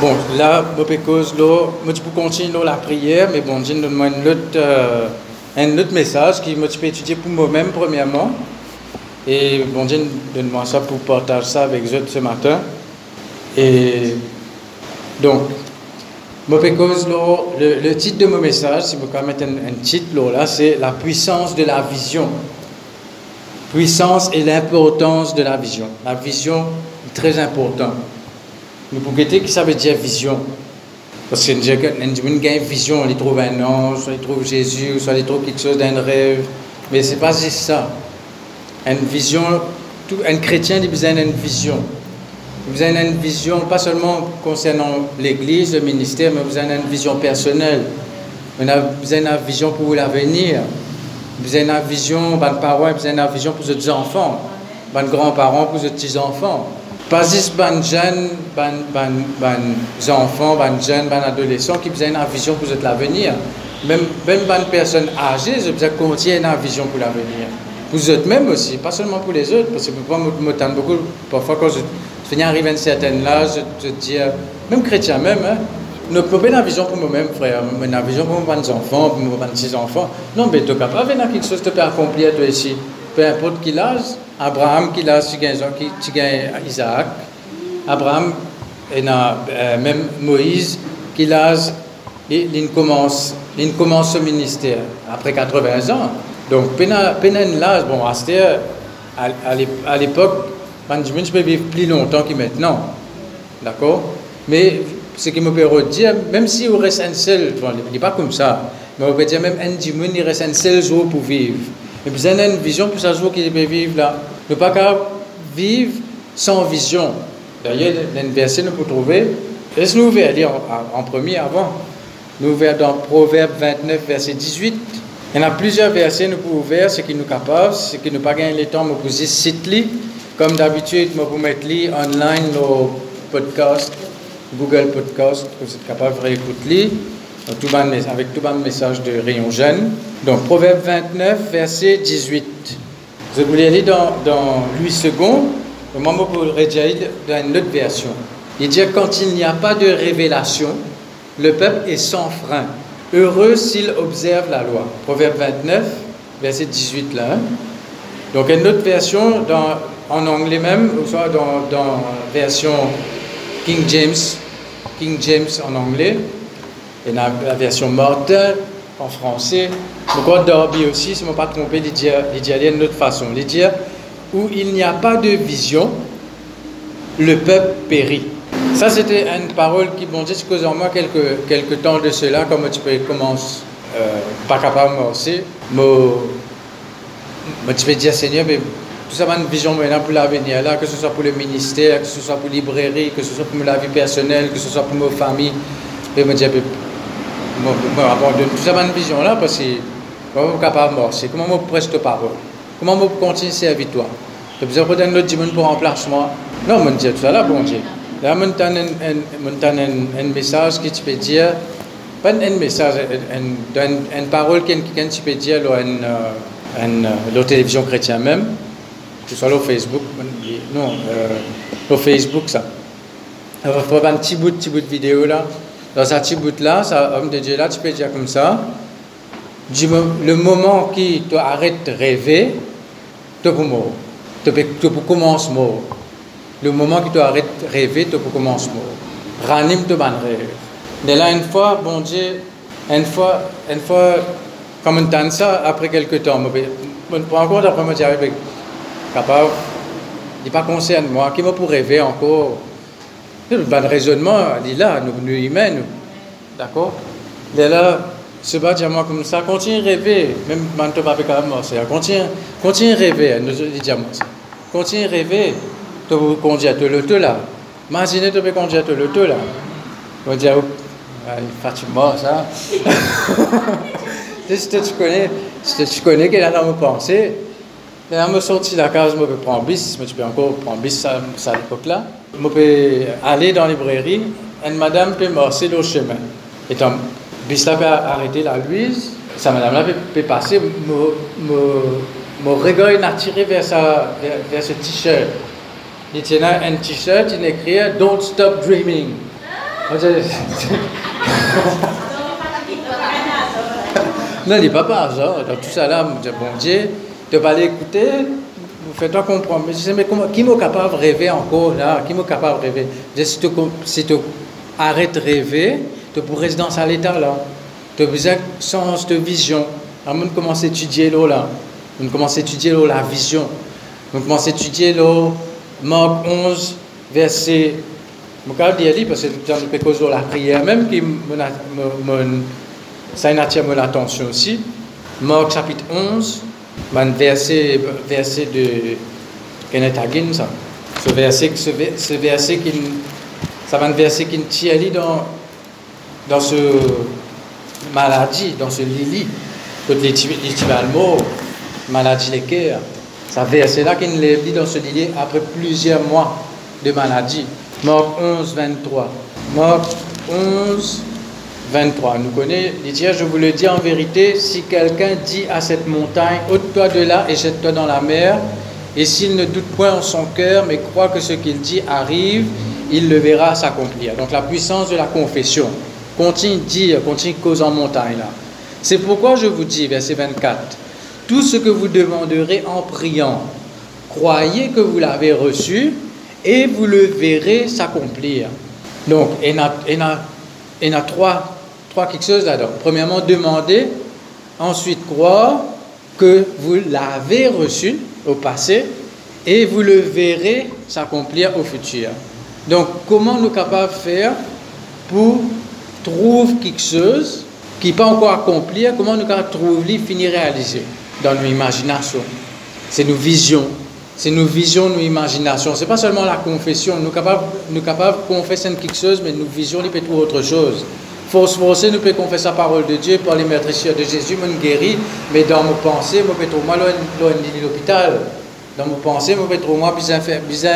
Bon, là, je cause je peux continuer la prière, mais bon, je donne un autre, euh, un autre message qui je peux étudier pour moi-même premièrement. Et bon Dieu donne-moi ça pour partager ça avec vous ce matin. Et donc, le, le titre de mon message, si vous pouvez mettre un, titre là, c'est La puissance de la vision. Puissance et l'importance de la vision. La vision est très importante. Mais pour guetter, ça veut dire vision Parce que nous avons une vision, on trouve un ange, il trouve Jésus, soit il trouve quelque chose d'un rêve. Mais ce n'est pas juste ça. Une vision, tout, un chrétien a besoin d'une vision. Vous avez une vision, pas seulement concernant l'Église, le ministère, mais vous avez une vision personnelle. Vous avez une vision pour l'avenir. Vous avez une vision, bonne parole, vous avez une vision pour vos enfants, vos grands-parents, pour vos petits-enfants. Pas juste les jeunes, les enfants, les jeunes, les adolescents qui ont une vision pour l'avenir. Même, même les personnes âgées, vous avez une vision pour l'avenir. Pour eux mêmes aussi, pas seulement pour les autres, parce que moi, je me beaucoup, parfois quand je finis arriver à un certain âge, je te dis, même chrétien même, hein, ne pas une vision pour moi-même, frère, une vision pour mes enfants, pour mes petits-enfants. Non, mais tu n'as pas quelque chose de accomplir toi ici. Peu importe qui l'âge, Abraham qui gagnes Isaac, Abraham, et euh, même Moïse qui il commence, il commence ce ministère après 80 ans. Donc, penen l'âge, bon, à l'époque, je peux vivre plus longtemps que maintenant. D'accord? Mais ce qui me peut dire, même si on reste un seul, bon, il n'est pas comme ça, mais on peut dire même un il reste un seul jour pour vivre. Mais vous avez une vision pour ce jour qu'il peut vivre là? Ne pas vivre sans vision. D'ailleurs, un verset nous pouvons trouver. Laisse-nous ouvrir lire en, premier avant. Nous ouvrir dans Proverbe 29, verset 18. Il y en a plusieurs versets nous pouvons ouvrir, ce qui nous capable, ce qui nous pas gagner le temps, nous pouvons citer Comme d'habitude, nous pouvons mettre online nos podcasts, Google Podcast, vous êtes capable de réécouter avec tout le message de Rayon Jeune. Donc, Proverbe 29, verset 18. Vous voulez lire dans, dans Louis II, le moment pour dire dans une autre version. Il dit quand il n'y a pas de révélation, le peuple est sans frein. Heureux s'il observe la loi. Proverbe 29, verset 18 là. Hein. Donc une autre version en anglais même, ou soit dans, dans version King James, King James en anglais, et la, la version Martin en français. Pourquoi Darby aussi, si je ne me pas trompé, il dit, d'une autre façon. Il dit où il n'y a pas de vision, le peuple périt. Ça, c'était une parole qui, bon Dieu, cause en moi quelques, quelques temps de cela, comme tu peux commencer, euh, pas capable de aussi. Mais, tu peux dire, Seigneur, mais tout ça, une vision maintenant pour l'avenir, là, que ce soit pour le ministère, que ce soit pour la librairie, que ce soit pour la vie personnelle, que ce soit pour ma famille. Et me dire, tout ça, une vision là, parce que comment je capable de comment je preste parole, comment je continue à servir toi. J'ai besoin d'un autre dimanche pour remplacement. Non, je dis tout ça là, bon Dieu. Là, je un, un, message qui tu peux dire, pas un message, une, parole qui tu peux dire à une, une, la télévision chrétienne même, que ce soit au Facebook, non, euh, au Facebook ça. Il va faire un petit bout, petit bout de vidéo là. Dans ce petit bout là, ça, homme de Dieu là, tu peux dire comme ça. Le moment qui tu arrêtes de rêver, tu peux mourir. Tu peux commencer mort le moment que tu arrêtes de rêver, tu peux commencer Ranime te ban rêve. De là, une fois, bon Dieu, une fois, une fois, comme on tente ça, après quelques temps, on prend encore d'après moi, j'arrive capable, il n'est pas concerné moi, qui m'a pour rêver encore. Le bon raisonnement, il est là, nous, nous humains, nous. D'accord De là, se battre moi comme ça, continue à rêver, même avec la mort, continue, continue à rêver, nous disons ça. Continue à rêver tu peux conduire tout le tout là. Imaginez, tu peux conduire tout le tout là. On dit, ah, Fatima, ça. si tu connais, si tu connais quelle est ma pensée, et là, je sorti de la case, je peux prendre bus, mais tu peux encore prendre bus à, à l'époque là. Je peux aller dans la librairie, une madame peut marcher le chemin. Et donc, là peut arrêter la Louise, sa madame là peut, passer, mon regard est attiré vers, sa, vers, vers ce t-shirt. Il tient un t-shirt, il écrit Don't stop dreaming. non, il n'est pas par hasard. Dans tout ça là, bon Dieu, tu vas aller écouter, vous faites-toi comprendre. Mais je sais, mais qui m'est capable de rêver encore là? Qui m'est capable de rêver? Si tu, si tu arrêtes de rêver, tu pourrais dans cet état là. Tu as besoin de sens de vision. Alors, on commence à étudier là. On commence à étudier la vision. On commence à étudier là, Marc 11, verset. Je vais dire parce que dans cause de la prière, même qui ça attire mon attention aussi. Marc chapitre 11, verset, verset de Kenetagin, ça. Ce verset, ce, ce verset qui, ça va un verset qui tient dans, dans ce maladie, dans ce lili, que les mort, maladie les cœurs. Ça verset là qui nous dit dans ce lili après plusieurs mois de maladie. Marc 11, 23. Marc 11, 23. Nous connaissons, il dit, je vous le dis en vérité, si quelqu'un dit à cette montagne, ôte-toi de là et jette-toi dans la mer, et s'il ne doute point en son cœur, mais croit que ce qu'il dit arrive, il le verra s'accomplir. Donc la puissance de la confession. Continue dire, continue cause en montagne là. C'est pourquoi je vous dis, verset 24, tout ce que vous demanderez en priant, croyez que vous l'avez reçu et vous le verrez s'accomplir. Donc, il y y a trois trois quelque chose là-dedans. Premièrement, demander, ensuite croire que vous l'avez reçu au passé et vous le verrez s'accomplir au futur. Donc, comment nous capables de faire pour trouver quelque chose qui n'est pas encore accompli, comment nous capables de trouver, finir réaliser dans nos imaginations. C'est nos visions, c'est nos visions, nos imaginations. Ce n'est pas seulement la confession. Nous capables, nous capables de confesser quelque chose, mais nos visions, nous peut trouver autre chose. Force forcer, nous pouvons confesser la parole de Dieu, par les maîtrises de Jésus, nous guérit, mais dans mes pensées, je peux moi l'hôpital. Dans mes pensées, je peux moi besoin, besoin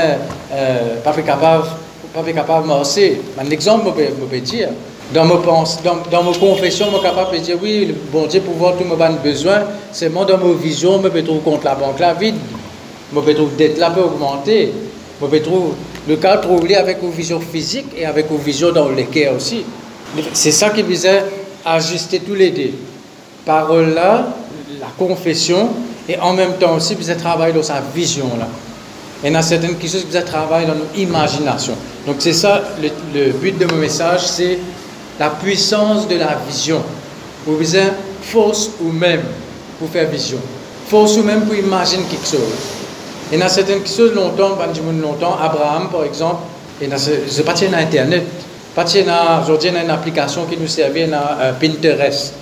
pas capable, pas capable de marcher. Un exemple, je peux dire. Dans mes, pensées, dans, dans mes confessions, je suis capable de dire oui, le bon Dieu, pour voir tous mes besoins, c'est moi dans mes visions, je peux trouver contre la banque là vide. Je peux trouver dette là peut augmenter. Je peux trouver le cas trouvé avec une vision physique et avec une vision dans le cœur aussi. C'est ça qui visait à ajuster tous les deux. Parole là, la confession, et en même temps aussi, vous travailler dans sa vision là. Et dans certaines choses, vous travailler dans nos imaginations. Donc c'est ça, le, but de mon message, c'est la puissance de la vision. Vous avez force ou même pour faire vision. Force ou même pour imaginer quelque chose. Et dans certaines choses, longtemps, longtemps, Abraham, par exemple, et dans ce, je pas Internet, Aujourd'hui, il y a une application qui nous sert à euh, Pinterest.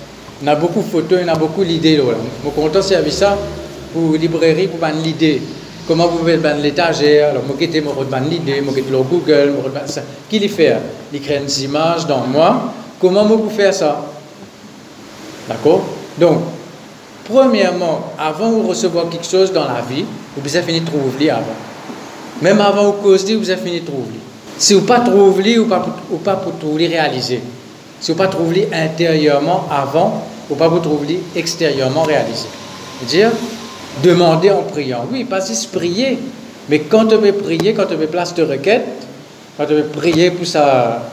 Y a beaucoup de photos, y a beaucoup d'idées. Je suis content de servir ça pour librairie, pour une l'idée. Comment vous pouvez faire l'étagère? Alors, je vais mon l'idée, je vais le Google, ça. Qui le fait? Il crée des images dans moi. Comment vous pouvez faire ça? D'accord? Donc, premièrement, avant de recevoir quelque chose dans la vie, vous avez fini de trouver avant. Même avant de causer, vous avez fini de trouver. Si vous ne pas trouver ou pas, ou pas pour trouver réaliser. Si vous ne pas trouver intérieurement avant, ou pas pour trouver extérieurement réalisé. Dire, demander en priant. Oui, pas juste prier. Mais quand tu veux prier, quand tu veux place de requête, quand tu veux prier pour ça,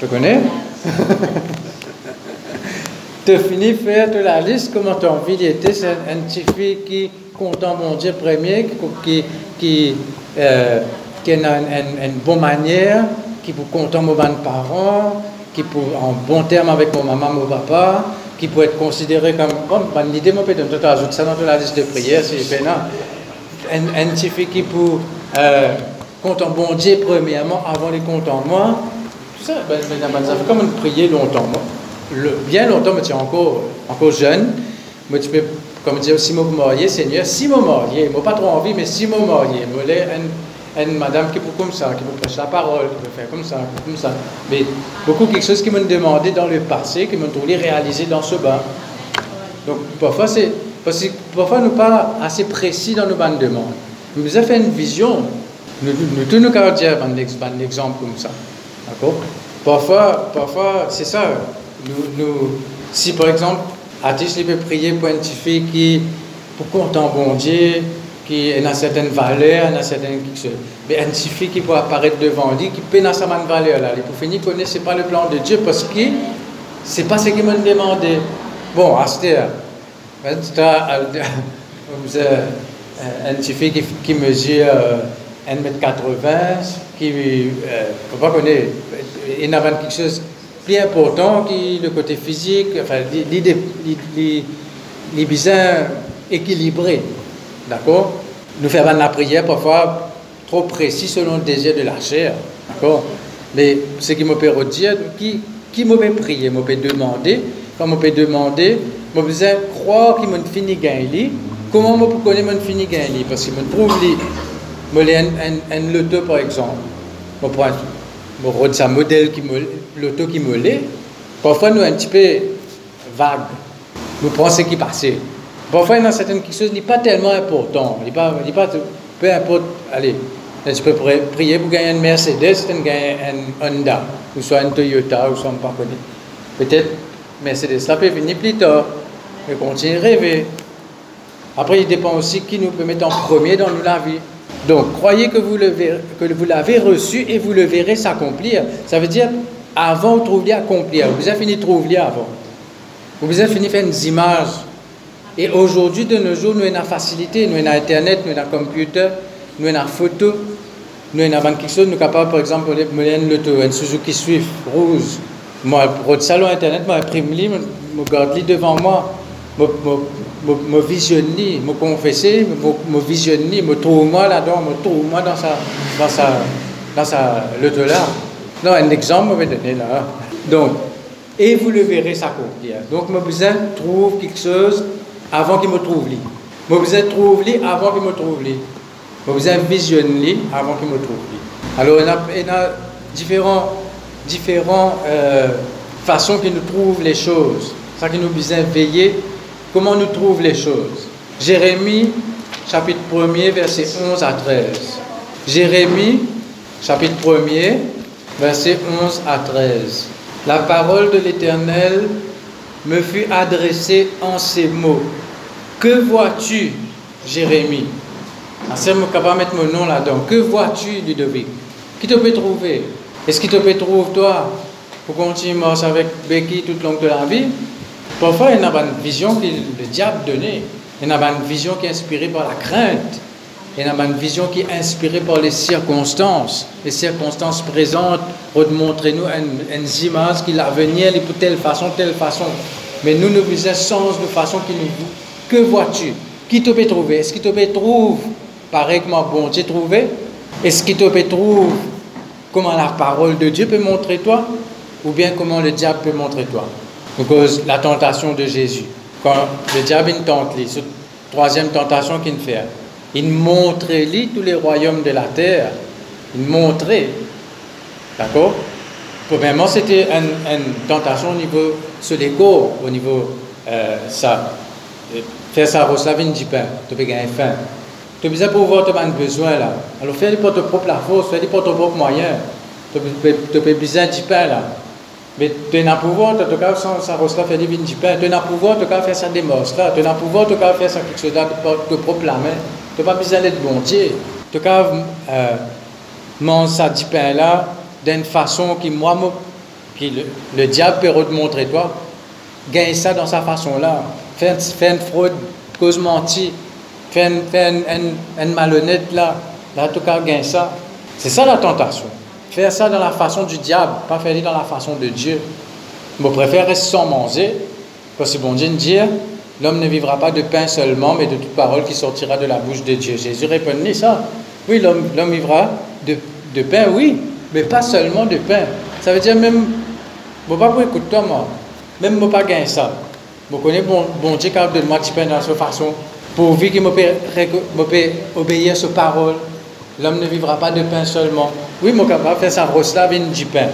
tu connais? Tu finis faire de la liste, comment tu as envie d'être, c'est un petit fille qui content mon Dieu premier, qui, qui euh, qui a une, bonne manière, qui peut compter mes parents, qui peut en bon terme avec mon maman, mon papa, qui peut être considéré comme bon, bonne idée, moi peut-être ajoute ça dans la liste de prières, c'est bien. Un, un petit qui peut euh, compter en bon Dieu premièrement avant les comptes en moi. Tout ça, ben, ben, ben, ça fait comme prier longtemps. Moi. Le, bien longtemps, mais tu es encore, encore jeune. Mais tu peux, comme dire, si je marié, Seigneur, si je marié, moi pas trop envie, mais si je marié, je voulais une madame qui peut comme ça, qui peut prêcher la parole, qui peut faire comme ça, comme ça. Mais beaucoup quelque chose qui m'ont demandé dans le passé, qui m'ont voulu réaliser dans ce bain. Donc parfois, c'est, parfois nous pas assez précis dans nos bandes de demandes. Nous avons fait une vision. Nous, nous tous nous dire un exemple comme ça. D'accord? Parfois, parfois c'est ça. Nous, si par exemple, Atis peut prier pour une fille qui, pour bon Dieu, qui a certaines valeurs, a certaines Mais un suffit qui peut apparaître devant lui, qui peut dans sa valeur là. Peut finir connaître c'est pas le plan de Dieu parce que c'est pas ce qu'il m'a demandé. Bon, Astère, un suffit qui, qui mesure 1m80, qui ne peut pas connaître, il a quelque chose plus important qui le côté physique, enfin, l'idée, les besoins équilibrés. D'accord? Nous faisons la prière parfois trop précis selon le désir de la chair. D'accord? Mais ce qui me peut redire, qui, qui me peut prier, me peut demander, quand me peut demander, je besoin croire qu'il m'a fini gagner. Comment je peux connaître mon fini gagner Parce que je trouve les, je un, un, loto par exemple. Je prends je un modèle qui me, l'auto qui me l'est. Parfois nous un petit peu vague. Nous prenons ce qui passait. Parfois, il a certaines choses n'est pas tellement important. Il pas, pas, peu importe, allez, tu peux prier pour gagner une Mercedes, gagner un Honda, ou soit un Toyota, ou soit un pas Peut-être Mercedes, ça peut venir plus tard, mais continue à rêver. Après, il dépend aussi qui nous peut mettre en premier dans la vie. Donc, croyez que vous, l'avez reçu et vous le verrez s'accomplir. Ça veut dire, avant, vous trouviez accomplir. Vous avez fini de trouver avant. Vous avez fini de faire des images et aujourd'hui, de nos jours, nous avons la facilité, nous avons Internet, nous avons computer, nous avons photo, nous avons quelque chose, nous sommes capables, par exemple, de faire un Suzuki Swift rouge. Moi, pour le salon Internet, je imprime je garde devant moi, je me visionne, je confesse, je visionne, je trouve moi là-dedans, je trouve moi dans sa, dans sa, dans sa, là. Non, un exemple, je vais donner là. Donc, et vous le verrez s'accomplir. Donc, je besoin trouve quelque chose avant qu'il me trouve lui. Je besoin trouve lui avant qu'il me trouve lui. Je besoin visionne lui avant qu'il me trouve lui. Alors, il y a, différentes différents euh, façons qu'il nous trouve les choses. Ça qui nous besoin veiller comment nous trouve les choses. Jérémie, chapitre 1er, verset 11 à 13. Jérémie, chapitre 1er, verset 11 à 13. La parole de l'Éternel me fut adressée en ces mots. Que vois-tu, Jérémie? Je capable de mettre mon nom là-dedans. Que vois-tu, Ludovic? Qui te peut trouver? Est-ce qu'il te peut trouver, toi, pour continuer à marcher avec Becky tout le long de la vie? Parfois, il y a une vision que le diable donnait. Il y a une vision qui est inspirée par la crainte. Une vision qui est inspirée par les circonstances. Les circonstances présentes montrer nous une, image qui l'avenir est pour telle façon, telle façon. Mais nous nous faisons sens de façon qui nous Que vois-tu? Qui te peut trouver? Est-ce qu'il te peut trouver pareil comme bon Dieu trouvé Est-ce qu'il te peut trouver comment la parole de Dieu peut montrer toi? Ou bien comment le diable peut montrer toi? Parce la tentation de Jésus. Quand le diable tente, cette troisième tentation qu'il fait, il montrait tous les royaumes de la terre. Il montrait D'accord? Premièrement, c'était une, tentation au niveau sur l'ego, au niveau euh, ça. Faire ça, recevoir du pain, tu peux gagner faim. Tu as besoin pour voir tu besoin là. Alors fais-le pour ton propre la force, fais-le pour ton propre moyen. Tu as besoin du pain là. Mais tu as pouvoir, tu as sans ça recevoir faire du pain. Tu as pouvoir, tu as faire ça des là. Tu as pouvoir, tu as faire ça quelque chose de propre la. Tu n'as pas besoin d'être bon Dieu. Tu as euh, manger ça du pain là d'une façon qui, moi, qui le, diable peut montrer toi, gagne ça dans sa façon-là. Faire, une fraude, cause mentir, faire, une, malhonnête là, là, en tout cas, gagne ça. C'est ça la tentation. Faire ça dans la façon du diable, pas faire dans la façon de Dieu. Je préfère rester sans manger, parce que bon Dieu dit, l'homme ne vivra pas de pain seulement, mais de toute parole qui sortira de la bouche de Dieu. Jésus répondit ça. Oui, l'homme vivra de, pain, oui, mais pas seulement de pain. Ça veut dire même, je ne pas écouter moi. Même je pas gagner ça. Je connais bon, bon Dieu qui de moi du pain dans cette façon. Pourvu qu'il me peut obéir à sa parole. L'homme ne vivra pas de pain seulement. Oui, suis capable faire ça rose là, vient du pain.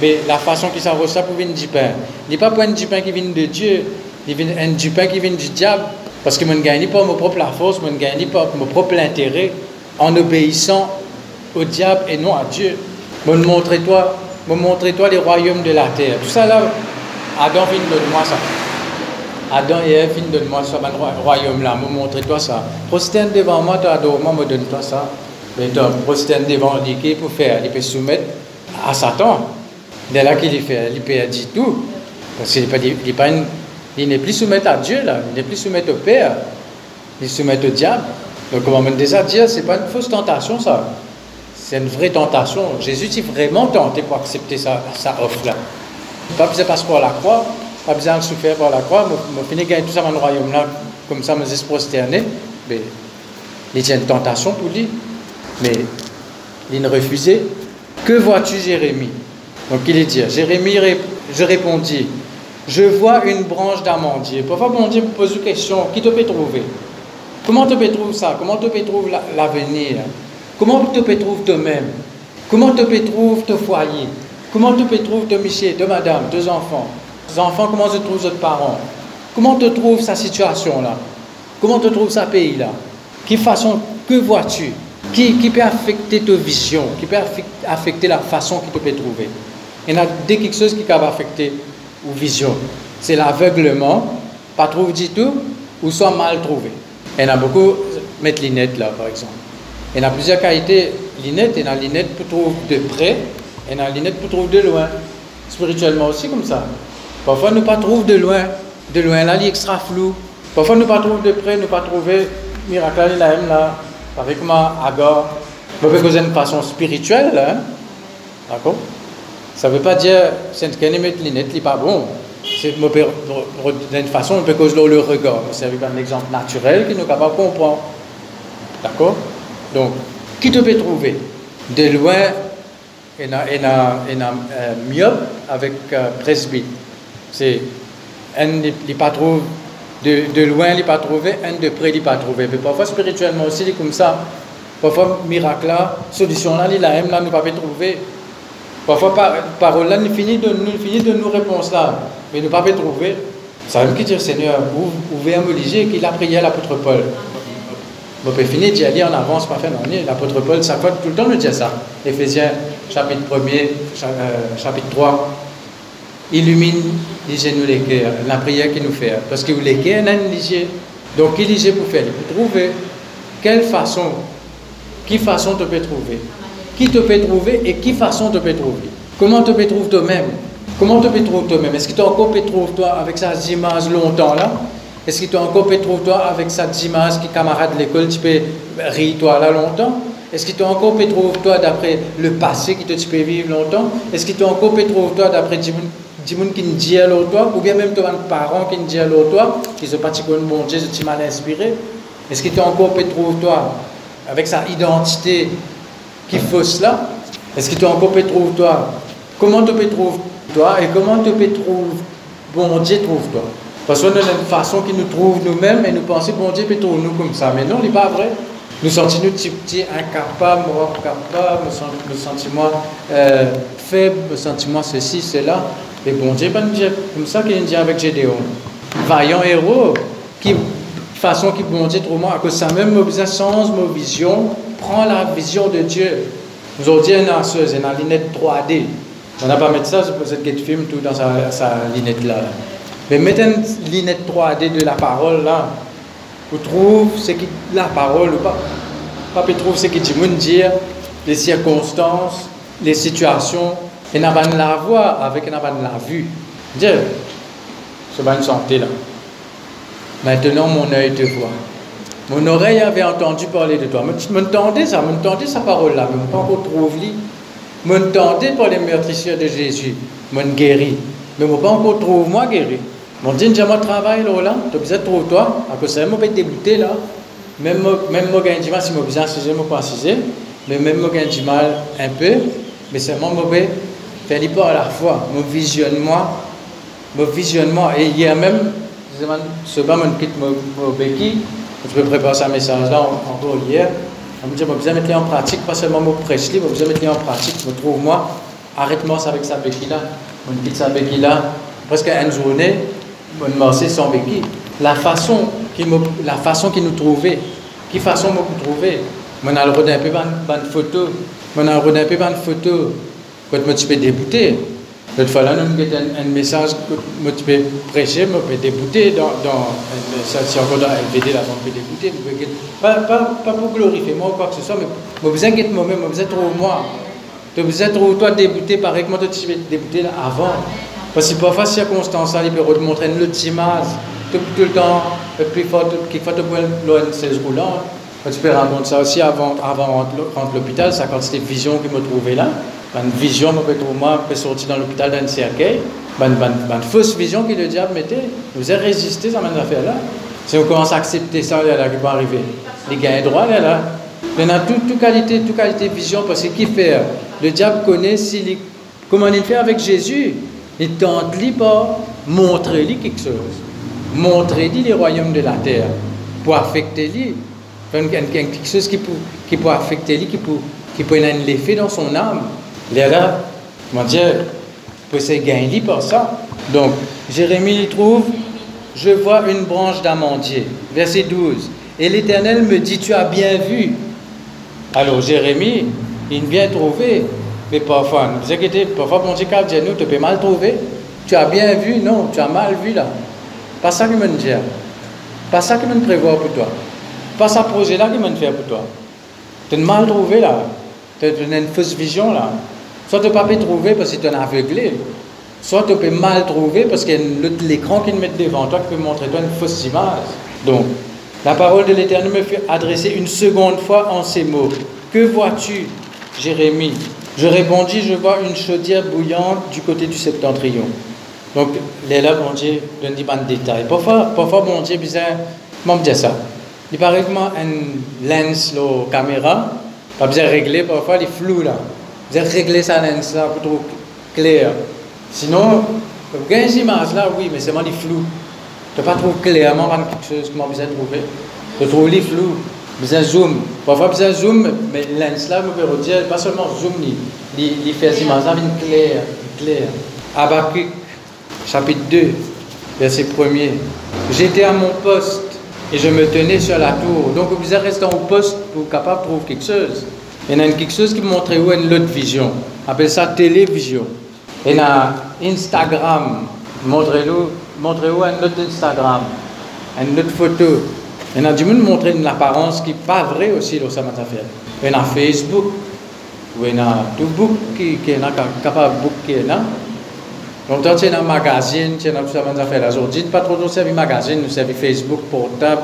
Mais la façon qu'il s'en ça pour venir du pain. Il n'est pas un du pain qui vient de Dieu. Vient un du pain qui vient du diable. Parce que je ne gagne pas mon propre force, je ne gagne pas mon propre intérêt en obéissant au diable et non à Dieu. Montrez-toi montrez-toi les royaumes de la terre. Tout ça là, Adam vient de moi ça. Adam et Ève, donne-moi ça, le royaume là, me montre-toi ça. Prosterne devant moi, tu adores moi, me donne-toi ça. Mais tu prosterne devant lui, pour faire, il peut soumettre à Satan. Dès là qu'il fait, il peut dire tout. Parce qu'il n'est pas, il n'est plus soumis à Dieu là, il n'est plus soumis au Père, il est soumet au diable. Donc on va déjà dire, c'est pas une fausse tentation ça. C'est une vraie tentation. Jésus est vraiment tenté pour accepter sa, sa offre là. Pas besoin de passer par la croix, pas besoin de souffrir par la croix, je finis gagner tout ça dans le royaume là, comme ça, je suis prosterné. Mais il y a une tentation pour lui. Mais il ne refusait. Que vois-tu, Jérémie? Donc il est dit, Jérémie, je répondis, je vois une branche d'amandier. Parfois, mon Dieu me pose une question, qui te peut trouver? Comment te peut trouver ça? Comment te peut trouver l'avenir? Comment te peut trouver toi-même Comment te peut trouver ton foyer? Comment te peut trouver ton monsieur, de madame, deux enfants? Les enfants, comment se trouvent leurs parents? Comment te trouve sa situation là? Comment te trouve sa pays là? Qui façon, que vois-tu? Qui, qui, peut affecter ta vision? Qui peut affecter la façon qu'il te peut trouver? Il y a des quelque chose qui peut affecter ou vision. C'est l'aveuglement, pas trouvé du tout, ou soit mal trouvé. Il y a beaucoup, mettre lunettes là par exemple. Il y a plusieurs qualités lunettes, il y a lunettes pour trouver de près, il y a lunettes pour trouver de loin. Spirituellement aussi comme ça. Parfois nous pas trouver de loin, de loin là, il extra flou. Parfois nous pas trouver de près, nous pas trouver miracle là, là, avec moi, Agor. Mais causer une façon spirituelle, hein? D'accord? Ça ne veut pas dire que n'est pas bon. C'est d'une façon, on peut causer le regard. C'est un exemple naturel qui nous capable de comprendre. D'accord? Donc, qui te peut trouver? De loin, il y a, un myope avec euh, presbyte. C'est un il pas trouvé de, de, loin, il pas trouvé, un de près, il pas trouvé. Mais parfois, spirituellement aussi, il est comme ça. Parfois, miracle là, solution là, il a même là, nous pas trouver. Parfois, par, là, nous de de nous réponses là, mais nous pas trouver. Ça veut dire, Seigneur, vous, pouvez me lire qu'il a prié à l'apôtre Paul. Vous pouvez finir d'y aller en avance, pas L'apôtre Paul, ça fait tout le temps nous dire ça. Éphésiens, chapitre 1er, euh, chapitre 3. Illumine, lisez-nous les cœurs, la prière qu'il nous fait. Parce que vous les cœurs, Donc, il lisez pour faire? Pour trouver quelle façon, qui façon tu peux trouver? Qui te peut trouver et qui façon te peut trouver? Comment te peut trouver toi-même? Comment te peut trouver toi-même? Est-ce que tu encore peut trouver toi avec sa image longtemps là Est-ce que tu encore peut trouver toi avec sa image qui camarade de l'école, tu peux rire toi là longtemps? Est-ce que tu encore peut trouver toi d'après le passé qui te tu vivre longtemps? Est-ce que tu encore peut trouver toi d'après gens qui ne disent à toi? Ou bien même toi un parent qui ne dit à toi? Qui sont pas bon Dieu, tu mal inspiré Est-ce que tu encore peut trouver toi avec sa identité qui fait cela Est-ce que tu encore peut trouver toi? Comment tu peux trouver toi et comment tu peux trouver bon Dieu trouve toi? Parce qu'on a une façon qui nous trouve nous-mêmes et nous pensons bon Dieu peut trouver nous comme ça. Mais non, ce n'est pas vrai. Nous sentons nous petit petit incapables, moi capable, me sentons moi euh, faible, sentons moi ceci, cela. Et bon Dieu dire comme ça qu'il dit avec Gédéon. Vaillant héros, qui façon qui bon Dieu trouve moi à cause de ça même ma sens, ma vision, prend la vision de Dieu. Aujourd'hui, on a une lunette 3D. On n'a pas mettre ça, c'est pour cette film tout dans sa, sa lunette là. Mais mettez une lunette 3D de la parole là. Vous trouvez ce qui la parole ou pas. Pas trouve ce qui dit dire, les circonstances, les situations. Et n'a pas la voix avec n'a pas la vue. Dieu, c'est pas une santé là. Maintenant mon œil te voit. Mon oreille avait entendu parler de toi. Je m'entendais ça, m'entendais sa parole-là, mais pas encore trouvé. M'entendais par les meurtrisseurs de Jésus, me guéri. Mais je pas encore trouvé moi guéri. Mon Dieu, j'ai mon travail là, tu besoin de trouver toi, à cause de ça, je débuter là. Même même moi du mal si je besoin de me préciser, mais même moi du mal un peu, mais seulement je faire les pas à la fois, mon visionnement, mon visionnement. Et a même, ce bas mon quitte mon béquille, je peux préparer ce message-là encore hier. On me dit, je vais mettre en pratique, pas seulement mon je vais mettre en pratique. Je trouve moi, arrête-moi avec sa béquille là. On quitte sa béquille là, presque une journée, on marcher sans béquille. La façon qui la façon qui nous trouvait, qui façon nous trouver? On a le un peu de photo, on a le un peu de photo. Quand je peux débouter, L'autre fois, là, nous avons un, message que tu peux prêcher, je peux débouter dans, dans message, encore dans LVD, là, on peut débouter. Pas, pas, pour glorifier moi ou quoi que ce soit, mais je vous inquiète moi-même, vous êtes trop moi. Vous êtes trop toi débouté, pareil que moi, tu peux débouter là avant. Parce que parfois, circonstance, il peut montrer une autre image, tout, le temps, faut te voir loin de ces roulant. Tu peux raconter ça aussi avant, avant rentrer à l'hôpital, ça quand c'était vision qui me trouvait là une vision, moi, peut sortir dans l'hôpital d'un cercueil, une fausse vision que le diable mettait. Vous avez résisté à cette affaire-là. Si on commence à accepter ça, là, là, qui va arriver. Les gars droit, là, là. Il y a toute, qualité, toute qualité vision, parce que qui fait Le diable connaît comment il fait avec Jésus. Il tente lui montrer lui quelque chose. Montrer lui les royaumes de la terre. Pour affecter lui. Quelque chose qui peut, affecter lui, qui peut, qui peut effet dans son âme. Là, mon Dieu, peut se gagner par ça. Donc, Jérémie trouve, je vois une branche d'amandier. Verset 12. Et l'Éternel me dit, tu as bien vu. Alors, Jérémie, il vient trouver. Mais parfois, vous inquiétez, parfois, mon Dieu, nous, tu peux mal trouver. Tu as bien vu, non, tu as mal vu là. Pas ça qui me dit. Pas ça qui me prévoit pour toi. Pas ça projet là qui me fait pour toi. Tu as mal trouvé là. Tu as une fausse vision là. Soit tu ne peux pas trouver parce que tu es aveuglé, soit tu peux mal trouver parce a l'écran qui te met devant toi peut montrer une fausse image. Donc, la parole de l'Éternel me fait adresser une seconde fois en ces mots. Que vois-tu, Jérémie? Je répondis, je vois une chaudière bouillante du côté du septentrion. Donc, là, bon Dieu donne des détails. Parfois, parfois, bon Dieu, bizarre, comment dire ça Il paraît que un lens, la caméra, pas de régler, parfois, il est flou là. Vous avez réglé ça là pour trop clair. Sinon, vous avez une image là, oui, mais c'est vraiment flou. Tu n'as pas trop clairement quelque chose, comment vous avez trouvé. Tu trouves les flou. Vous avez zoom. Parfois, vous avez zoom, mais lens là, vous pouvez dire, pas seulement zoom, il fait des images là, mais clair. clair. Habakkuk, chapitre 2, verset 1er. J'étais à mon poste et je me tenais sur la tour. Donc, vous êtes resté au poste pour capable de trouver quelque chose. Il y a quelque chose qui montre où une autre vision. On appelle ça télévision. Il y a Instagram. Montrez-nous, montrez-vous un autre Instagram. Une autre photo. Il y a du monde montrer une apparence qui n'est pas vraie aussi dans sa fait. Il y a Facebook. Il y a tout book qui, qui est capable de booker là. Donc, quand tu as un magazine, as tout ça fait aujourd'hui, pas trop de servir magazine, nous servir Facebook, portable,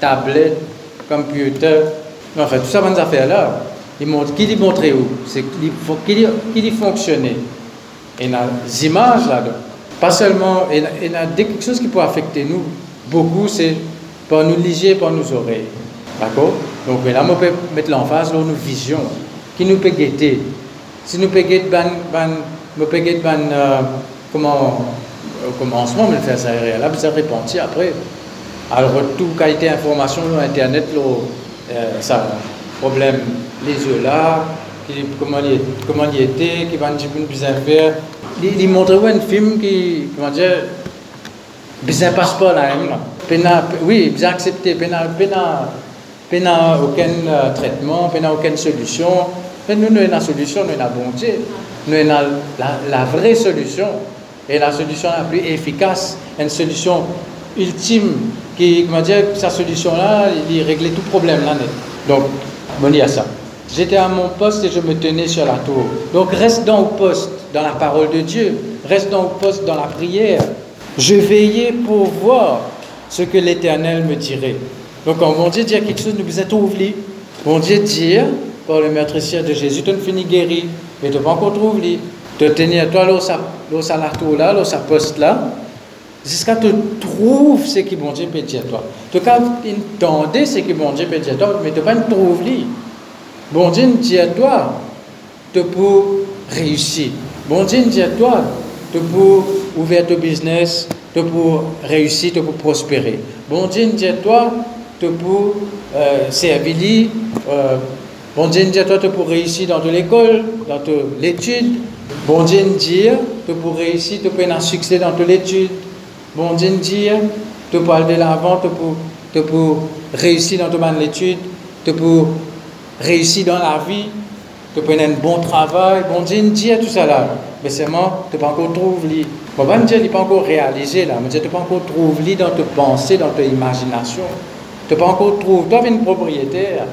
tablette, computer. Enfin, tout ça, bonnes affaires là. Il montre, qui dit montrer où? C'est qui dit, fonctionner. Il y a des images là-dedans. Pas seulement, il y a, quelque chose qui peut affecter nous beaucoup, c'est par nous liger, par nos oreilles. D'accord? Donc là, on peut mettre l'emphase sur nos visions, qui nous peut guetter. Si nous peut guetter, ben, ben, ben, euh, comment, au commencement, mais le faire ça là, vous avez répondu après. Alors, toute qualité d'information sur Internet, là, euh, ça, problème les yeux là, comment il, comment il était, qui va nous bien faire. Il, montre un film qui, comment dire, bien passe pas là, hein, oui, bien accepté, pena, pena, aucun euh, traitement, pena aucune solution. Mais nous, nous une solution, nous avons bon Dieu. Nous la, la, vraie solution. Et la solution la plus efficace, une solution ultime qui, comment dire, sa solution-là, il réglait tout problème là. Donc, bon, il y a ça. J'étais à mon poste et je me tenais sur la tour. Donc reste dans au poste dans la parole de Dieu, reste dans au poste dans la prière. Je veillais pour voir ce que l'Éternel me dirait. Donc quand mon Dieu dit quelque chose, nous vous êtes oubliés. Mon Dieu dit, par le maîtressier de Jésus, tu ne finis guéri, mais tu n'as pas encore trouvé. Tu tenir toi là, à la tour là, là, sa poste là, jusqu'à tu trouves ce que mon Dieu peut dire toi. Tu entendre ce que mon Dieu peut dire toi, mais tu pas trouver. Bon Dieu dit à toi de pour réussir. Bon Dieu dit à toi de pour ouvrir ton business, de pour réussir, de pour prospérer. Bon Dieu dit à toi pour euh, servir. Euh, bon Dieu dit à toi de pour réussir dans l'école, dans l'étude. Bon Dieu dit de pour réussir, de pour avoir un succès dans l'étude. Bon Dieu dit de pour aller de l'avant, de pour réussir dans ton l'étude, de pour réussir dans la vie, de prendre un bon travail. Bon Dieu dit tout ça là. mais seulement, tu pas encore trouvé. Je ne pas dire qu'il pas encore réalisé là, mais tu pas encore trouvé dans tes pensées, dans ta imagination. Tu pas encore trouvé, toi, une propriétaire.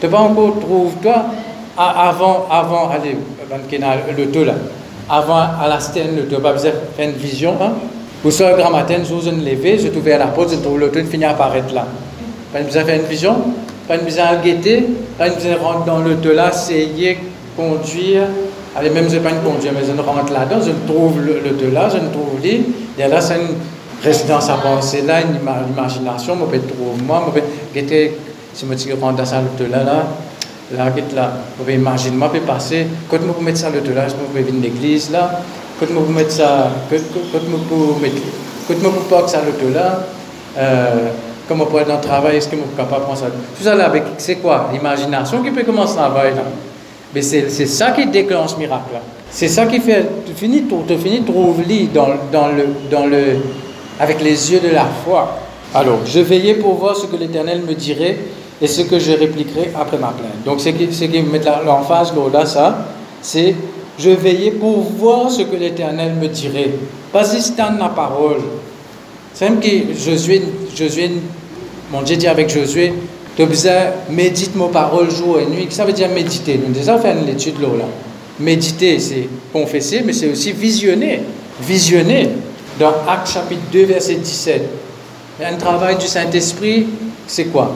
Tu pas encore trouvé, toi, avant, avant, allez, le tout là, avant à la scène, tu pas besoin une vision, hein? Ou soit un grand matin, je vous lever, je trouve à la porte, je trouve le tout finit à apparaître là. Pas besoin faire une vision, pas besoin de guetter, pas de rentrer dans tout là, essayer, conduire, Allez, même je pas une conduire, mais je rentre là-dedans, je trouve le, le là, je trouve l'île, et là, c'est une résidence à penser là, une imagination, je peux trouver moi, je peux guetter, si je rentre dans ça, le là, là, là, là, je peux imaginer, je peux passer, quand je peux mettre ça, le là, je peux venir l'église là, quand peux mettre ça, quand peux mettre, quand peux pas ça, le là, euh, comment pour être dans le travail, est-ce que je suis capable de penser Tout ça là, c'est quoi? L'imagination qui peut commencer à travailler là. Mais c'est ça qui déclenche ce miracle. C'est ça qui fait, tu finis, tu finis trouver dans, dans le, dans le, avec les yeux de la foi. Alors, je veillais pour voir ce que l'Éternel me dirait et ce que je répliquerai après ma plainte. Donc, ce qui, ce qui met l'emphase là, ça, c'est je veillais pour voir ce que l'Éternel me dirait. Pas juste dans la parole. C'est même que Josué, Josué, mon Dieu dit avec Josué, tu méditer mes paroles jour et nuit. Ça veut dire méditer. Nous déjà fait une étude là. Méditer, c'est confesser, mais c'est aussi visionner. Visionner. Dans Actes chapitre 2, verset 17. Un travail du Saint-Esprit, c'est quoi?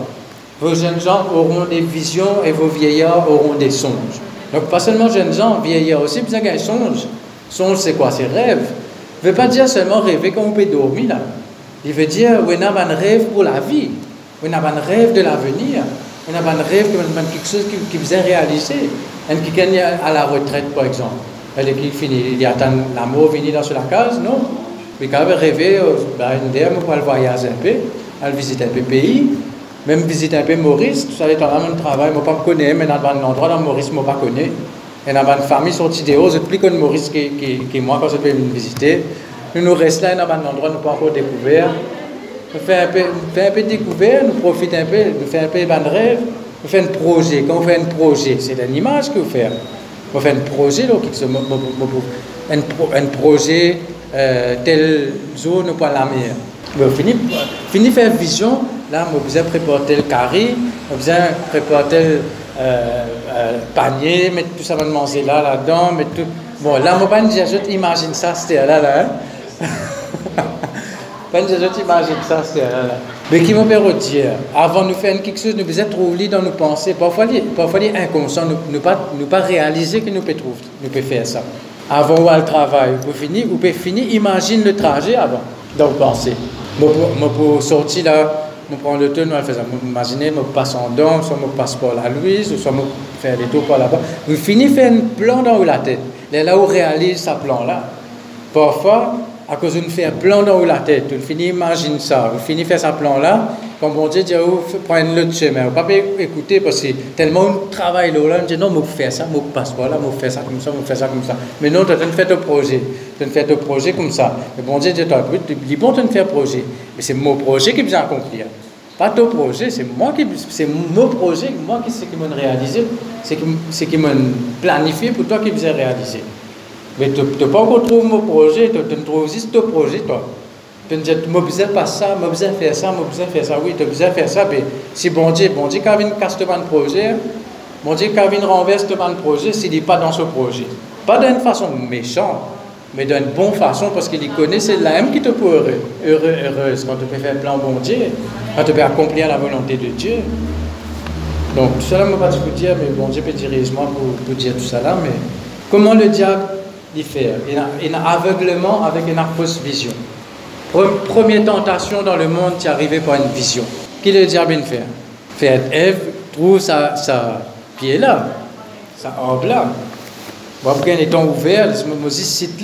Vos jeunes gens auront des visions et vos vieillards auront des songes. Donc, pas seulement jeunes gens, vieillards aussi, besoin un songe. Songe, c'est quoi? C'est rêve. ne veut pas dire seulement rêver quand on peut dormir là. Il veut dire, on a un rêve pour la vie. On a un rêve de l'avenir. On a un rêve quelque chose qui, qui vous est réalisé. Un qui gagne à la retraite, par exemple. Elle qui finit, il attend la mort venir dans la case, non. Mais quand même rêver, euh, ben, une dame pour aller voyager un peu, aller visiter un peu pays, même visiter un peu Maurice, tout ça est en de travail, moi pas connais, mais dans un endroit dans Maurice, moi pas connais. Et dans une famille sortie de haut, c'est plus connu Maurice que, que, que moi quand je peux venir visiter. Nous nous restons là dans un endroit nous pas encore découvert nous faisons un peu, un peu découvert, nous profitons un peu, nous faisons un peu de rêve, nous faisons un projet. Quand on fait un projet, c'est une image que vous faites. On fait un projet, donc, un, un projet euh, telle zone pour la mer. On finit, finit faire vision, là, a besoin préparer carré, on a besoin préparer euh, euh, panier, mettre tout ça va manger là, là-dedans, mettre tout. Bon, là, va pas dire, je t'imagine ça, c'était là, là. Hein? Quand je t'imagine ça, c'est Mais qui m'ont dire, avant de faire quelque chose, nous devons trop dans nos pensées. Parfois, parfois inconscient, nous ne pas, nous pas réaliser que nous pouvons nous pouvons faire ça. Avant ou le travail, vous finir, vous pouvez finir, imagine le trajet avant, dans vos pensées. Moi, pour sortir là, je prends le temps, nous faisons, imaginez, je passe en dents, soit je passe par la Louise, ou soit je fais les tours par là-bas. Vous finissez faire un plan dans la tête. Là où réalise ce plan-là. Parfois, à cause de faire un plan dans la tête, on finit imagine ça, on finit faire ce plan-là, quand bon Dieu dit, oh, prendre l'autre chemin, on ne pas écouter parce que tellement on travaille là, on dit, non, je faire ça, je passe pas là, je faire ça comme ça, je faire ça comme ça. Mais non, tu as fait ton projet, tu as fait ton projet comme ça. Mais bon Dieu dit, tu dis, bon, tu as fait projet, mais c'est mon projet qui vient accomplir. Pas ton projet, c'est moi qui, c'est mon projet, moi qui c'est qui m'a réalisé, c'est qui, qui m'a planifié pour toi qui vient réaliser. Mais tu n'as pas encore trouvé mon projet, tu trouves juste ton projet, toi. Tu me dis, tu m'as besoin pas ça, tu besoin faire ça, tu besoin faire ça. Oui, tu as besoin faire ça. Mais si bon Dieu, bon Dieu, quand il casse ton projet, bon Dieu, quand il renverse ton projet, s'il n'est pas dans ce projet. Pas d'une façon méchante, mais d'une bonne façon, parce qu'il connaît, c'est l'âme qui te peut heureux, heureux, heureuse, quand tu peux faire plan bon Dieu, quand tu peux accomplir la volonté de Dieu. Donc, tout cela, je ne vais pas dire, mais bon Dieu peut dire moi pour, pour dire tout là, mais comment le diable faire. Il a, aveuglement avec une fausse vision. Première tentation dans le monde, tu arrivé par une vision. Qui le diable vient faire Faire Ève trouve sa, sa pied là, sa orbe là. Bon, est étant ouvert, Moses cite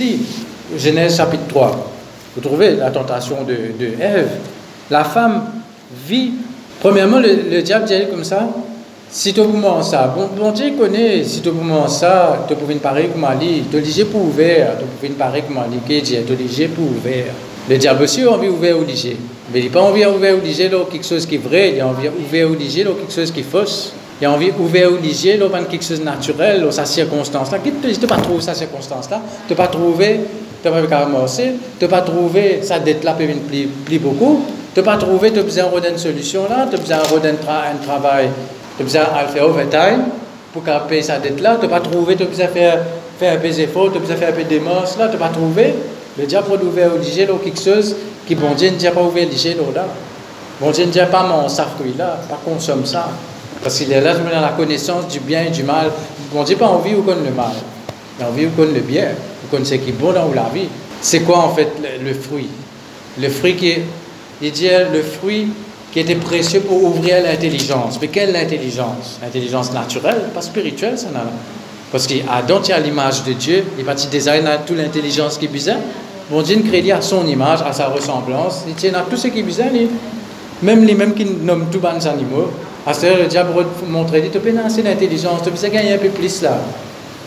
Genèse chapitre 3. Vous trouvez la tentation de, de Ève. La femme vit. Premièrement, le, le diable dit comme ça si tu as ça, bon, bon Dieu connaît, si tu as ça, tu peux parler comme Ali, tu es pour ouvert, tu peux parler comme Ali, que Dieu, tu es pour ouvert. Le diable aussi a envie ouvert ou. Mais il n'a pas envie ou quelque chose qui est vrai, il a envie ouvert ou quelque chose qui est fausse. il a envie là, quelque chose de naturel, sa circonstance-là. Tu n'as pas trouvé sa circonstance-là, tu pas trouvé, tu n'as pas commencé, tu pas trouvé sa dette-là beaucoup, tu pas trouvé, tu besoin d'une solution là, tu besoin d'un un travail, tu de faire overtime pour payer sa dette-là, tu n'as pas trouvé, tu de faire, faire un peu d'efforts, tu de faire un peu d'émotion là, tu n'as pas trouvé. Le diable a ouvert au là, quelque chose qui, bon Dieu, ne dit pas ouvert ligier là. Bon Dieu ne dit pas mon fruit là, pas consomme ça. Parce qu'il est là dans la connaissance du bien et du mal. Bon Dieu pas envie ou connaît le mal? Il a envie ou connaît le bien? Vous connaissez qui est bon dans la vie? C'est quoi en fait le, fruit? Le fruit qui est, il dit le fruit qui était précieux pour ouvrir l'intelligence. Mais quelle intelligence? L'intelligence naturelle, pas spirituelle, ça n'a Parce qu'Adam tient l'image de Dieu, il va design à toute l'intelligence qui bizarre. Bon Dieu crée à son image, à sa ressemblance. Il tient à tout ce qui bizarre, même les mêmes qui nomment tous les animaux. À ce le diable montrer, dit, tu peux assez d'intelligence, tu peux gagner un peu plus là.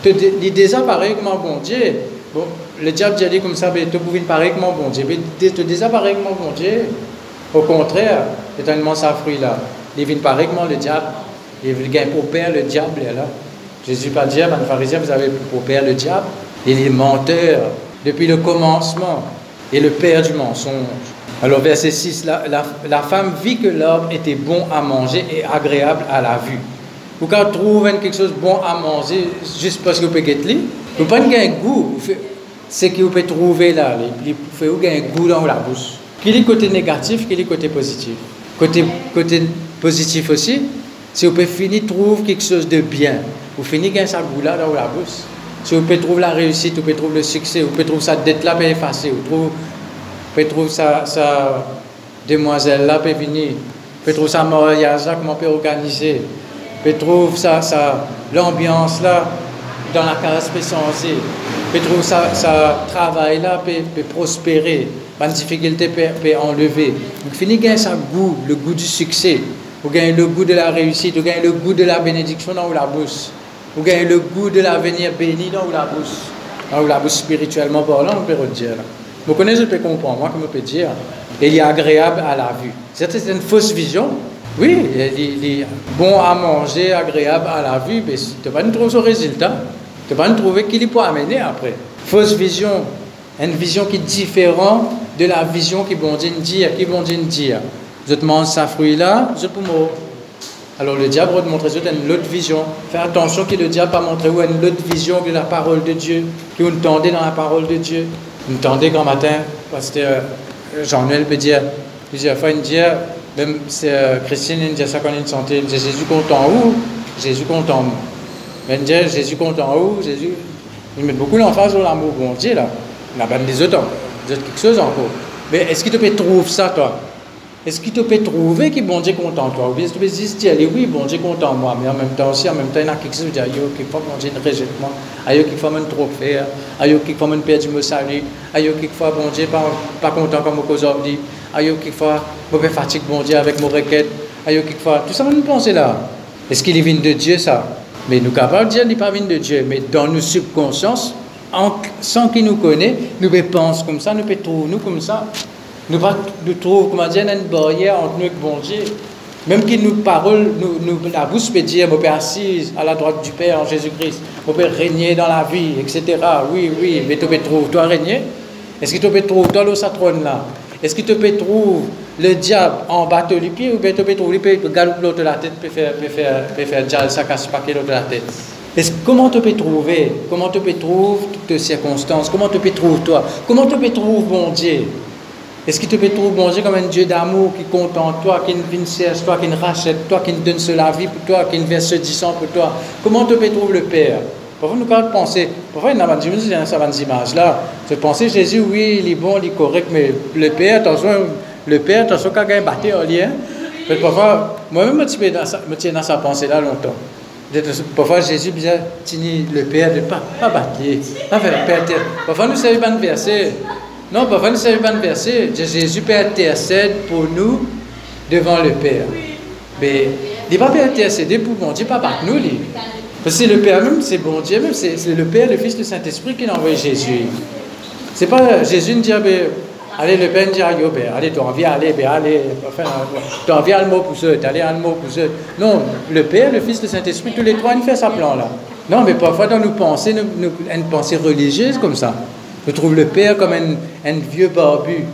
Tu désapparaît comme un bon Dieu. Bon, le diable dit comme ça, tu peux paraître comme un bon Dieu. Mais tu désapparaît comme un bon Dieu. Au contraire, tellement ça fruit là. Il vient comme le diable. Il vient pour père le diable là. Jésus pas dire, les pharisiens, vous avez pour père le diable. Il est menteur depuis le commencement et le père du mensonge. Alors verset 6, la, femme vit que l'arbre était bon à manger et agréable à la vue. Vous quand trouvez quelque chose bon à manger juste parce que vous pouvez guetter, vous pas un goût, c'est que vous pouvez trouver là, vous pouvez un goût dans la bouche. Quel est le côté négatif, quel est le côté positif Côté, côté positif aussi, si vous pouvez finir trouver quelque chose de bien, vous finissez gagner ça goût là dans la bouche. Si vous pouvez trouver la réussite, vous pouvez trouver le succès, vous pouvez trouver ça dette là, effacer, vous peut trouver sa, sa demoiselle là peut venir, peut trouver sa mariage là comment peut organiser, peut trouver sa, sa l'ambiance là dans la caresse peut changer, peut trouver sa, sa travail là peut prospérer, la difficulté peut, enlever. Donc finit gagner sa goût, le goût du succès, vous gagnez le goût de la réussite, vous gagnez le goût de la bénédiction dans la bouche, vous gagnez le goût de l'avenir béni dans la bouche, dans la bouche spirituellement parlant, on peut redire. Vous connaissez, je peux comprendre, moi, comme on peut dire. Il est agréable à la vue. C'est une fausse vision. Oui, il est bon à manger, agréable à la vue, mais tu ne vas pas trouver ce résultat. Tu vas pas trouver qu'il peut amener après. Fausse vision. Une vision qui est différente de la vision qui bon Dieu dit, qui bon Dieu dit. Je te mange ce fruit-là, je peux mourir. Alors le diable va te montrer une autre vision. Fais attention que le diable pas montrer une autre vision de la parole de Dieu, que vous entendez dans la parole de Dieu. Vous entendez grand matin, parce que euh, Jean-Noël peut dire plusieurs fois, il dit, même c'est euh, Christine, il dit ça quand il santé, il Jésus content où? Jésus content. Mais il dit Jésus content où? Jésus. Il met beaucoup l'emphase sur l'amour bon Dieu là. Il a pas des autres, autres quelque chose encore. Mais est-ce que tu peux trouver ça toi? Est-ce qu'il te peut trouver que bon Dieu est content toi? Ou bien tu peux dire, allez, oui, bon Dieu est content moi, mais en même temps aussi, en même temps, il y a quelque chose qui dit, ayo, quelquefois bon Dieu rejette moi, ayo, quelquefois je trop faire, ayo, quelquefois je perds mon salut, ayo, quelquefois bon Dieu pas, pas content comme aujourd'hui, ayo, quelquefois je me fatigue bon Dieu avec mon requête, ayo, quelquefois, tout ça, on penser là. Est-ce qu'il est venu de Dieu ça? Mais nous capables de dire qu'il n'est pas venu de Dieu, mais dans nos subconsciences, sans qu'il nous connaisse, nous pensons comme ça, nous trouvons nous comme ça. Nous, nous trouvons, comment dire, une barrière entre nous et bon Dieu. Même qu'il nous parle, nous, nous, la bouche peut dire, mon Père assise à la droite du Père en Jésus-Christ, mon Père régner dans la vie, etc. Oui, oui, mais tu peux trouver toi régner Est-ce que tu peux trouver toi le trône là? Est-ce que tu peux trouver le diable en bas de pied ou bien tu peux trouver le peut galoper l'autre de la tête, peut faire, peut faire, ça casse pas l'autre la tête? Comment tu peux trouver Comment tu peux trouver toutes les circonstances? Comment tu peux trouver toi? Comment tu peux trouver bon Dieu? Est-ce qu'il te peut trouver bon Dieu comme un Dieu d'amour qui compte en toi, qui ne cherche toi, qui ne rachète toi, qui ne donne la vie pour toi, qui ne verse du sang pour toi? Comment te peut trouver le Père? Parfois, nous quand penser, parfois, il y a des images là. Je pensais, Jésus, oui, il est bon, il est correct, mais le Père, attention, le Père, attention, quand il a battu en lien. Parfois, moi-même, je me tiens dans sa pensée là longtemps. Parfois, Jésus disait, le Père, de pas, pas battre, pas Père. Parfois, nous savons pas de verset. Non, parfois, nous savons pas le verset. Jésus peut intercéder pour nous devant le Père. Mais il ne va pas intercéder pour bon Dieu, pas par nous. Parce que le Père même, c'est bon Dieu même, c'est le Père, le Fils, le Saint-Esprit qui a envoyé Jésus. C'est pas Jésus ne dit, ah, ben, Allez, le père dit, yo, ben, allez, tu envie, allez, ben, allez, enfin, le mot pour eux, allez, le pour eux. Non, le Père, le Fils, le Saint-Esprit, tous les trois, ils font sa plan là. Non, mais parfois dans nos pensées, une pensée religieuse comme ça. Je trouve le Père comme un, un vieux barbu.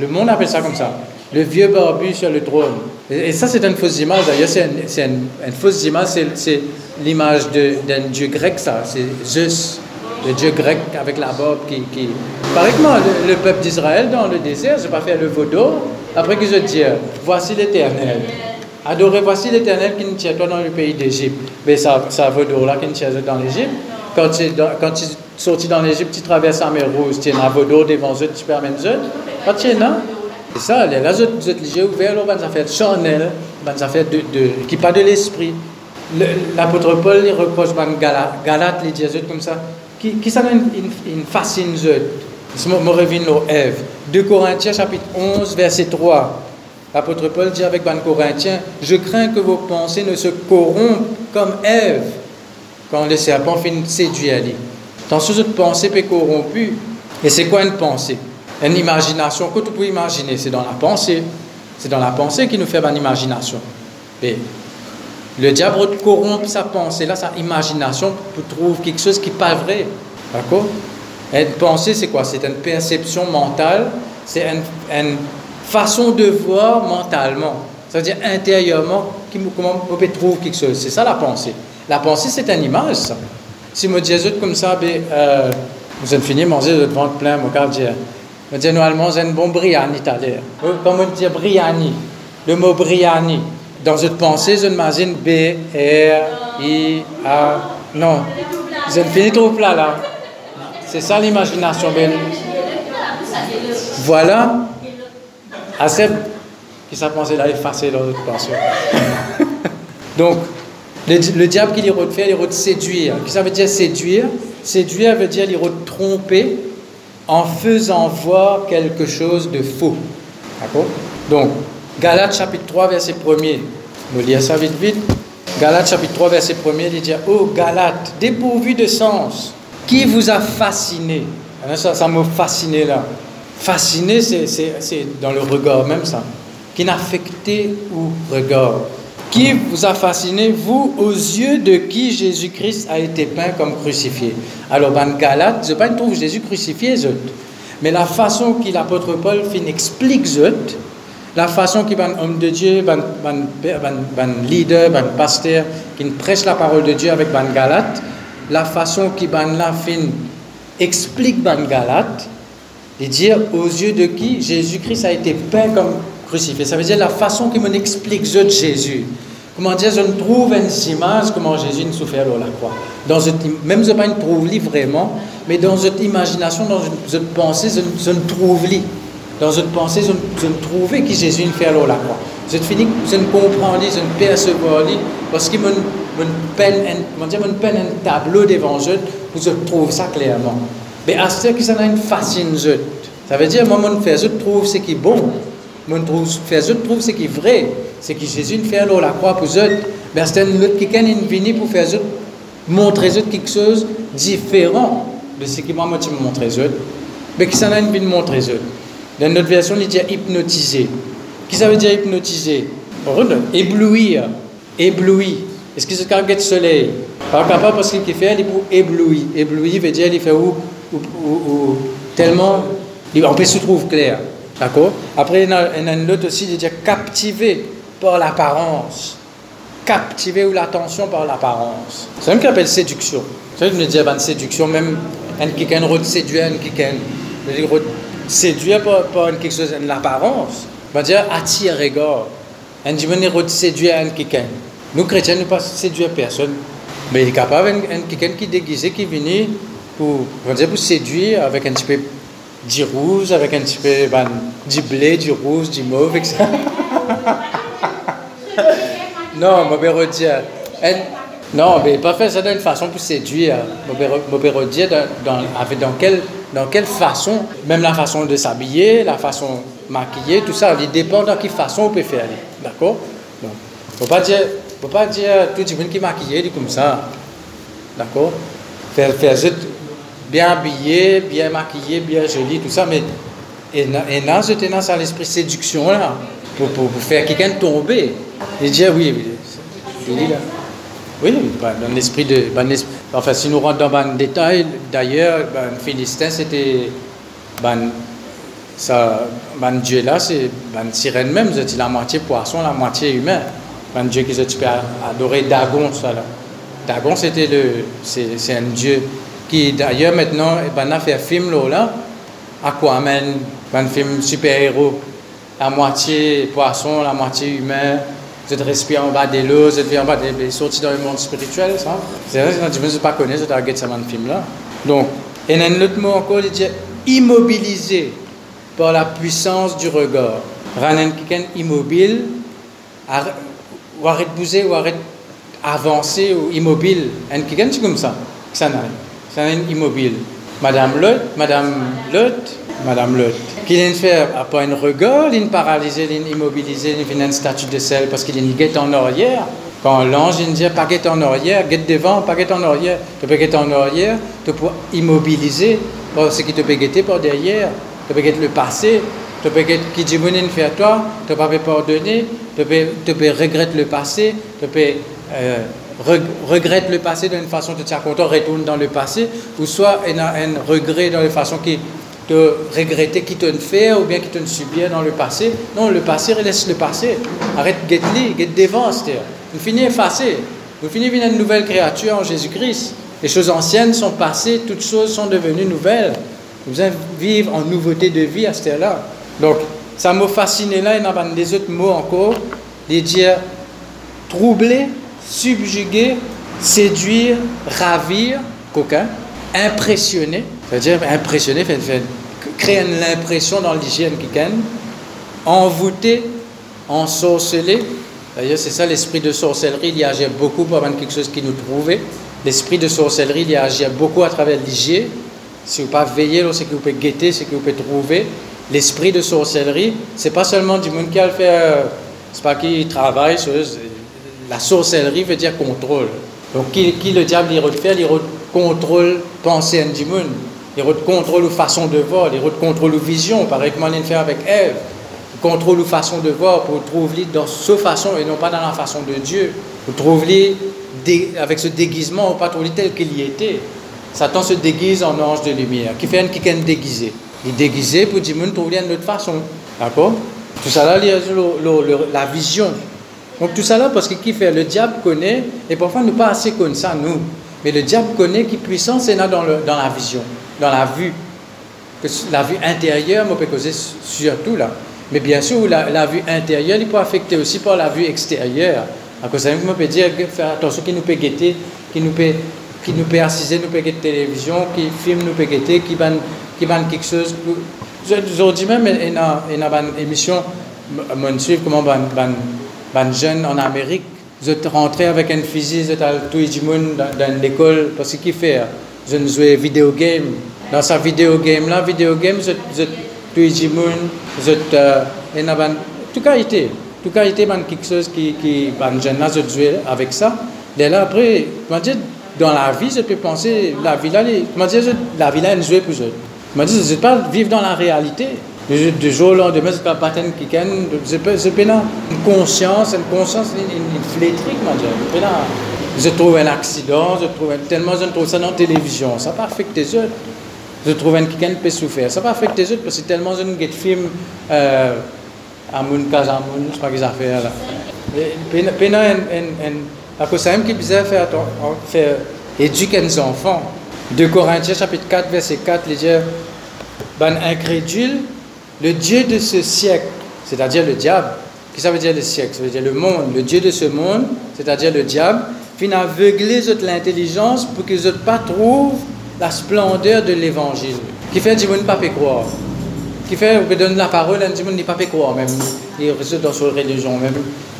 Le, monde appelle ça comme ça. Le vieux barbu sur le trône. Et, ça, c'est une fausse image. D'ailleurs, c'est une, fausse image. C'est l'image d'un dieu grec, ça. C'est Zeus, le dieu grec avec la barbe qui. qui... le, le peuple d'Israël dans le désert, n'a pas fait le vaudor. Après qu'ils ont dit Voici l'éternel. Adorez, voici l'éternel qui nous tient toi dans le pays d'Égypte. Mais ça, ça vaudor là qui nous tient dans l'Égypte. Quand tu, quand tu sorti dans l'Égypte, tu traverses la mer Rouge, tu es dans vaudor devant eux, tu permets eux. Quand tu es là, c'est ça, là, vous êtes ouvert, là, vous affaires charnelles, vous affaires de, de, qui pas de l'esprit. L'apôtre Paul, il reproche Galate, Galate, les Jésus comme ça, ça une, une, une fascine, je me reviens Ève. 2 Corinthiens chapitre 11, verset 3. L'apôtre Paul dit avec Ban Corinthiens, je crains que vos pensées ne se corrompent comme Ève quand le serpent finit séduire Ali. Dans ce de pensée peut corrompu. Et c'est quoi une pensée? Une imagination que tu peux imaginer, c'est dans la pensée. C'est dans la pensée qui nous fait une imagination. Et le diable corrompt sa pensée, là, sa imagination, pour trouver quelque chose qui n'est pas vrai. D'accord? Une pensée, c'est quoi? C'est une perception mentale, c'est une, façon de voir mentalement. C'est-à-dire intérieurement, comment on peut trouver quelque chose. C'est ça la pensée. La pensée, c'est une image. Si je dis comme ça, ben, euh, vous avez fini de manger votre ventre plein, mon quartier. Je dis normalement, c'est un bon briani tout à l'heure. Comme on dit briani, le mot briani. Dans votre pensée, je m'imagine B, R, I, A. Non. Vous avez fini trop plat là. C'est ça l'imagination. Ben. Voilà. Assez qui s'est pensé là effacer dans votre pensée. Donc, le, diable qui les faire, il de séduire. Qu'est-ce que ça veut dire séduire? Séduire veut dire il tromper en faisant voir quelque chose de faux. D'accord? Donc, Galates chapitre 3, verset 1er. Nous lire ça vite vite. Galates chapitre 3, verset 1er, il dit Oh Galates, dépourvu de sens, qui vous a fasciné? Ça, ça m'a fasciné là. Fasciné, c'est dans le regard même ça. Qui n'affecté ou regard qui vous a fasciné, vous, aux yeux de qui Jésus-Christ a été peint comme crucifié. Alors, dans Galate, je ne trouve Jésus crucifié, mais la façon que l'apôtre Paul fin explique la façon qu'il un homme de Dieu, un leader, un pasteur, qui prêche la parole de Dieu avec ban Galate, la façon qu'il la fin explique ban Galate, et dire aux yeux de qui Jésus-Christ a été peint comme crucifié. Ça veut dire la façon qu'il m'explique Jésus. Comment dire, je ne trouve une image comment Jésus nous souffert à la croix. Dans même je ne pas trouve vraiment, mais dans cette imagination, dans une, pensée, je, ne trouve pas. Dans cette pensée, je, ne trouve qui Jésus fait à la croix. Je finis, je ne comprends pas, je ne perçois pas, parce qu'il me peine, un, peine un tableau devant je, je trouve ça clairement. Mais à ce que ça a une fascine, ça veut dire, moi, je trouve ce qui est bon, je trouve ce qui est vrai c'est que Jésus fait alors la croix pour eux. Mais c'est un autre quelqu'un est venu pour faire montrer quelque chose différent de ce que moi, montres eux. Mais qui ça a une montrer. Dans notre version, il dit hypnotiser. Qui ça veut dire hypnotiser? Éblouir. Éblouir. Est-ce que c'est quand de soleil? Pas capable parce qu'il fait, il pour éblouir. Éblouir veut dire, il fait où, où, où, tellement, on peut se trouver clair. D'accord? Après, il y en a un autre aussi, il dit captiver par l'apparence. Captiver ou l'attention par l'apparence. C'est même qu'on appelle séduction. C'est vrai que je me dis, ben, séduction, même un qui séduire, un qui séduire par, quelque chose, l'apparence. Va dire attire regard. Un veut séduire un qui Nous, chrétiens, ne pas séduire personne. Mais il est capable, un quelqu'un qui est déguisé, qui vient pour, dire, pour séduire avec un petit peu du rouge, avec un petit peu ben, du blé, du rouge, du mauve, etc. non, je vais dire. Non, mais pas faire ça d'une façon pour séduire. Je vais dire dans, dans, quelle, dans quelle façon, même la façon de s'habiller, la façon de maquiller, tout ça, il dépend de quelle façon on peut faire. D'accord? Il ne faut pas dire, faut pas dire tout le monde qui est maquillé, comme ça. D'accord? Faire, faire bien habillé, bien maquillé, bien joli, tout ça, mais Et là, j'étais dans l'esprit séduction là, pour, pour, faire quelqu'un tomber. Il dit, oui, oui, là. Oui, dans l'esprit de. enfin, si nous rentrons dans le détail, d'ailleurs, ben, Philistin, c'était. Ben, ben, Dieu là, c'est ben, sirène même, c'est la moitié poisson, la moitié humain. Ben, Dieu qui tu peux Dagon, ça là. Dagon, c'était le. C'est un Dieu qui, d'ailleurs, maintenant, ben, a fait un film là, Aquaman, un film super-héros, la moitié poisson, la moitié humain. Vous êtes respiré en bas des l'eau, vous êtes en bas des, sortis dans le monde spirituel, ça? C'est vrai, je ne pas connaître, je regarde ce film-là. Donc, et un autre mot encore, il dit immobilisé par la puissance du regard. Ranen quelqu'un immobile, ou arrête bouger, ou arrête avancer, ou immobile. Un quelqu'un, c'est comme ça. Ça n'a immobile. Madame Lot, Madame Lot, Madame Lot. Qu'il vient faire pas un regard, il paralysé, il immobilisé, il vient une statue de sel parce qu'il est guette en arrière. Quand l'ange il dit pas guette en arrière, guette devant, pas guette en arrière. Tu peux guetter en arrière, tu peux immobiliser ce qui te peut guetter par derrière. Tu peux guetter le passé, tu peux guetter qui dit fait à toi, tu peux pardonner, tu peux, tu peux regretter le passé, tu peux euh, regrette le passé d'une façon de te content, retourne dans le passé, ou soit un, un regret dans la façon qui te regretter qui te fait ou bien qui te subir dans le passé. Non, le passé, laisse le passé. Arrête de guetter, get devant, c'est-à-dire. Vous finissez effacé. Vous finissez une nouvelle créature en Jésus-Christ. Les choses anciennes sont passées, toutes choses sont devenues nouvelles. Vous vivre en nouveauté de vie à ce là Donc, ça m'a fasciné là, il y a des autres mots encore, les dire troubler, subjuguer, séduire, ravir, coquin, impressionner, c'est-à-dire impressionner, créer l'impression dans l'hygiène qui gagne, envoûter, ensorceler. D'ailleurs, c'est ça l'esprit de sorcellerie, il agit beaucoup pour avoir quelque chose qui nous trouvait. L'esprit de sorcellerie, il agit beaucoup à travers l'hygiène. Si vous ne pas veiller, c'est que vous pouvez guetter, c'est que vous pouvez trouver. L'esprit de sorcellerie, c'est pas seulement du monde qui a le fait, euh, c'est pas qui travaille la sorcellerie veut dire contrôle. Donc, qui, le diable il faire Il contrôle pensée du monde. Il contrôle la façon de voir, il contrôle la vision, pareil comme on fait avec Ève. Il contrôle façon de voir pour trouver dans sa façon et non pas dans la façon de Dieu. Vous trouvez avec ce déguisement, pas trouver tel qu'il y était. Satan se déguise en ange de lumière, qui fait un qui est déguisé. Il est déguisé pour dire, trouver une autre façon. D'accord? Tout ça là, la vision. Donc tout ça là, parce que qui fait? Le diable connaît, et parfois nous pas assez comme nous. Mais le diable connaît qui puissance est là dans, le, dans la vision, dans la vue. La vue intérieure, on peut causer surtout là. Mais bien sûr, la, vue intérieure, il peut affecter aussi par la vue extérieure. À cause ça, on peut dire, faire attention, qui nous peut guetter, qui nous peut, qui nous peut assister, nous peut guetter télévision, qui filme, nous peut guetter, qui ban, qui ban quelque chose. Aujourd'hui même, il y a une émission, je comment ban, ban ben, jeune en Amérique, je rentré avec un fusil, je le monde dans l'école, parce qu'il fait, je jouais vidéo game. Dans sa vidéo game là, vidéo game, je, je monde, je, euh, en tout été, tout été, ben, quelque chose qui, qui, jeune je jouais avec ça. Et là, après, dans la vie, je peux penser, la vie là, la vie là, elle jouait pour. Je je ne pas vivre dans la réalité. Du jour au lendemain, c'est pas patin qui gagne. C'est une conscience, une conscience, une flétrique, moi, je trouve un accident, je trouve tellement je trouve ça dans la télévision, ça pas affecté les autres. Je trouve un quelqu'un peut souffrir, ça pas affecté les autres parce que tellement je ne film euh, à mon cas à mon, je sais pas qu'ils affaires là. Pena un un à cause ça qui bizarre faire faire éduquer les enfants. De Corinthiens chapitre 4 verset 4 il dit ben incrédule le Dieu de ce siècle, c'est-à-dire le diable, qui ça veut dire le siècle? Ça veut dire le monde. Le Dieu de ce monde, c'est-à-dire le diable, finit aveugler l'intelligence pour qu'ils ne pas trouvent la splendeur de l'évangile. Qui fait que ne pas croire. Qui fait que donne la parole, on ne pas croire même. Il reste dans sa religion même.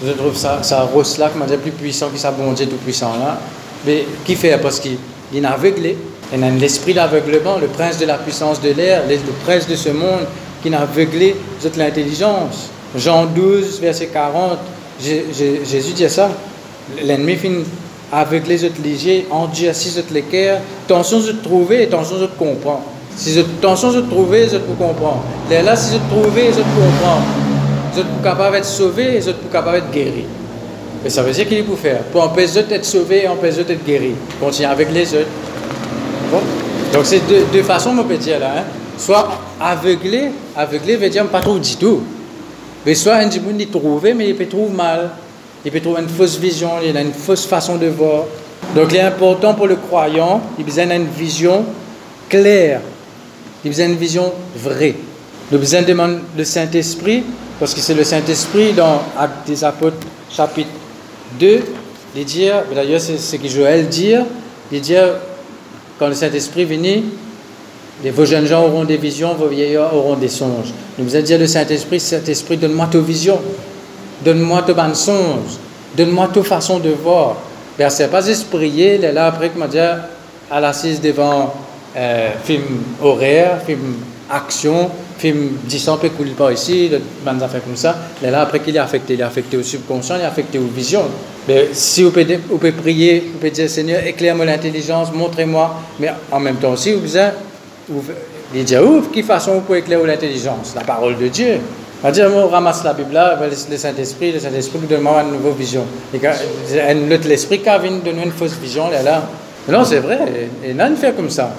Je trouve ça, ça rose là, plus puissant que ça bon Dieu tout puissant là. Mais qui fait Parce qu'il est aveuglé. Il a l'esprit d'aveuglement, le prince de la puissance de l'air, le prince de ce monde, qui n'a aveuglé toute l'intelligence. Jean 12, verset 40, Jésus dit ça. L'ennemi finit aveugler votre léger, endurci votre l'équerre, tension de trouver tension de comprendre. Si je attention, je te trouvais, je te comprends. Là, si je te trouvais, je te comprends. Je suis capable d'être sauvé je suis capable d'être guéri. Et ça veut dire qu'il est pour faire. Pour empêcher d'être sauvé empêcher d'être guéri. Continuer avec les autres. Donc c'est deux, deux, façons, on peut dire là. Hein. Soit aveuglé, aveuglé veut dire pas trop du tout. Mais soit un monde il trouve, mais il peut trouver mal. Il peut trouver une fausse vision, il a une fausse façon de voir. Donc il est important pour le croyant, il a besoin d'une vision claire. Il a besoin d'une vision vraie. A besoin de le Saint-Esprit, parce que c'est le Saint-Esprit dans Actes des Apôtres, chapitre 2, il dit, d'ailleurs c'est ce que Joël dit, il dit, quand le Saint-Esprit vient, vos jeunes gens auront des visions, vos vieillards auront des songes. Nous vous dire le Saint-Esprit, Saint-Esprit, donne-moi ta vision, donne-moi ta bonne songe, donne-moi ta façon de voir. Ben, c'est pas juste prier, là, après, comment dire, à l'assise devant euh, film horaire, film action, film disant peut couler pas ici, des affaires comme ça. Là, après qu'il est affecté, il est affecté au subconscient, il est affecté aux visions. Mais si vous pouvez, vous pouvez prier, vous pouvez dire Seigneur, éclaire-moi l'intelligence, montrez-moi, mais en même temps aussi, vous pouvez il dit, ouf, qui façon pouvez éclairer l'intelligence? La parole de Dieu. On va dire, on ramasse la Bible le Saint-Esprit, le Saint-Esprit nous donne une nouvelle vision. L'esprit qui vient donner une fausse vision, là, là. Non, c'est vrai, et n'a fait comme ça.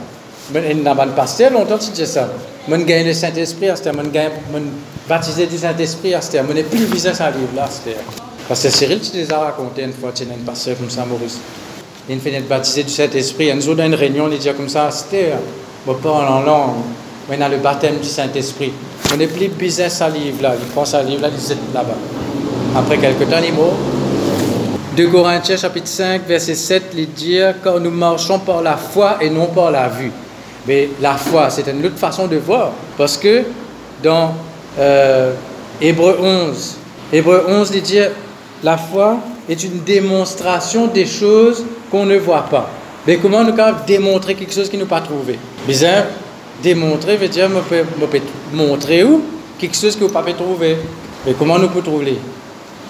Il n'a pas pasteur longtemps, tu dis ça. Mon gagne le Saint-Esprit, mon gagne, mon baptisé du Saint-Esprit, mon plus visé sa Bible. Parce que Cyril, tu les as raconté une fois, tu es un pasteur comme ça, Maurice. Il fait baptisé du Saint-Esprit, un jour dans une réunion, il dit comme ça, c'était on parle en langue, a le baptême du Saint-Esprit. On n'est plus bizarre sa livre là, il prend sa livre là, il dit là-bas. Après quelques temps, il mort. 2 Corinthiens chapitre 5, verset 7, il dit Quand nous marchons par la foi et non par la vue. Mais la foi, c'est une autre façon de voir. Parce que dans euh, Hébreu 11, Hébreu 11, il dit La foi est une démonstration des choses qu'on ne voit pas. Mais comment nous pouvons démontrer quelque chose qui nous pas trouvé? Bizarre, démontrer veut dire, montrer où quelque chose que vous pas trouver. Mais comment nous pouvons trouver?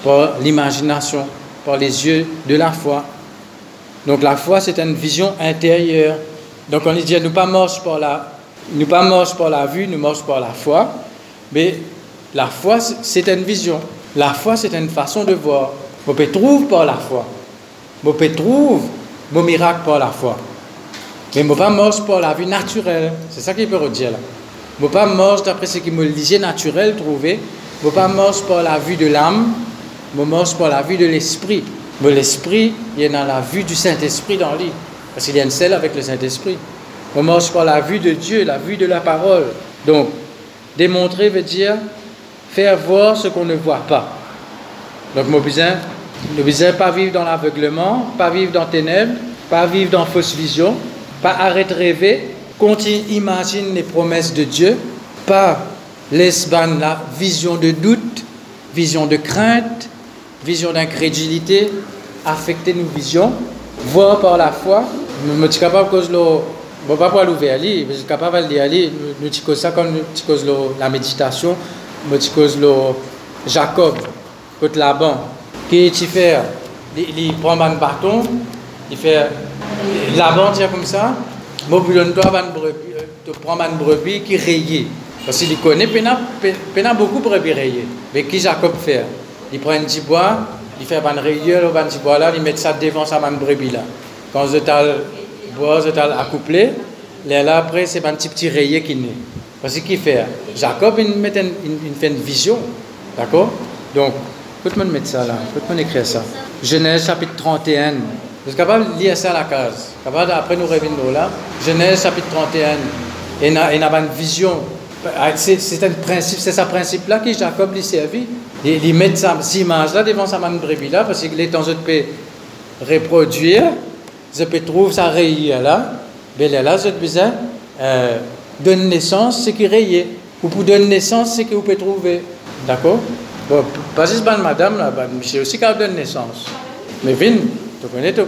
Par l'imagination, par les yeux de la foi. Donc la foi, c'est une vision intérieure. Donc on dit, nous pas marche par la, nous pas marche par la vue, nous marche par la foi. Mais la foi, c'est une vision. La foi, c'est une façon de voir. On peut trouver par la foi. On peut trouver mon miracle par la foi. Mais je pas marche par la vie naturelle. C'est ça qu'il peut dire là. Je pas marche d'après ce qui me disait naturel trouvé. Je pas marche par la vue de l'âme. Je marche par la vue de l'esprit. Mais l'esprit, il a dans la vue du Saint-Esprit dans lui. Parce qu'il y a une selle avec le Saint-Esprit. Je marche par la vue de Dieu, la vue de la parole. Donc, démontrer veut dire faire voir ce qu'on ne voit pas. Donc, mon besoin ne besoin pas vivre dans l'aveuglement, pas vivre dans ténèbres, pas vivre dans fausse vision, pas arrêter de rêver, continue imagine les promesses de Dieu, pas laisse la vision de doute, vision de crainte, vision d'incrédulité affecter nos visions, voir par la foi. Je suis capable de ne pas pouvoir l'ouvrir je suis capable de aller, nous disons ça comme nous la méditation, nous disons Jacob, contre Laban, qui tu il, prend un bâton, il fait la bande comme ça, moi toi tu prends un brebis qui rayé. Parce qu'il connaît, beaucoup de brebis rayées. Mais qui Jacob fait? Il prend un petit bois, il fait un rayure, un petit bois là, il met ça devant sa brebis là. Quand je t'ai bois, je t'ai accouplé, là après c'est un petit petit rayé qui naît. Parce qu'il fait Jacob, il, met une, fait une vision. D'accord? Donc, peut le monde mettre ça là? Peut le monde écrire ça? Genèse chapitre 31. Vous êtes capable de lire ça à la case. Capable après nous revenir là. Genèse chapitre 31. Et il a une vision. Ah, c'est un principe, c'est ce principe-là que Jacob lui servit. Il, il met cette image-là devant sa main brebis là, parce qu'il est en train de reproduire, je peux trouver sa rayée là, mais là, je besoin euh, donner naissance, ce qui rayé. Ou pour donner naissance, ce que vous pouvez trouver. D'accord? Bon, pas juste madame, là, c'est aussi quand de naissance. Mais Vin, tu connais, tu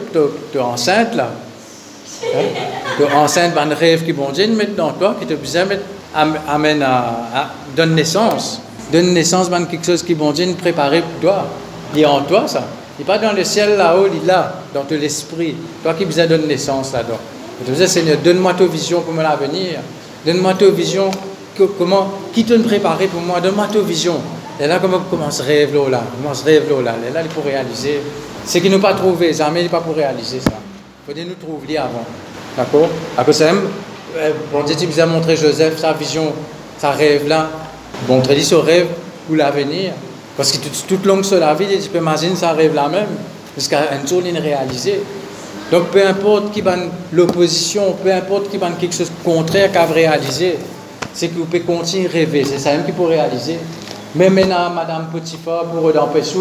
es enceinte là. Hein? Tu es enceinte, un rêve qui bon Dieu met dans toi, qui te besoin amène à, donner naissance. Donne naissance, ben, quelque chose qui bon Dieu préparé pour toi. Il est en toi ça. Il n'est pas dans le ciel là-haut, il est là, dans ton esprit. Toi qui besoin donner naissance là-dedans. Tu disais, Seigneur, donne-moi ta vision pour l'avenir. Donne-moi ta vision. comment, qui te préparer pour moi Donne-moi ta vision. Et là, comment commence rêve là Comment se rêve là là, il faut réaliser. Ce qui nous pas trouvé, jamais il pas pour réaliser ça. Il faut nous trouver avant. D'accord? À cause de bon Dieu, nous as montré Joseph, sa vision, sa rêve là. Bon, tu dit ce rêve pour l'avenir. Parce que toute, toute longue sur la vie, tu peux imaginer ça rêve là même. Jusqu'à un jour, il réalisé. Donc, peu importe qui va l'opposition, peu importe qui va quelque chose de contraire qu'à réaliser, c'est que vous pouvez continuer à rêver. C'est ça même qui peut réaliser. Maintenant, Madame Potiphar, pour d'empêcher,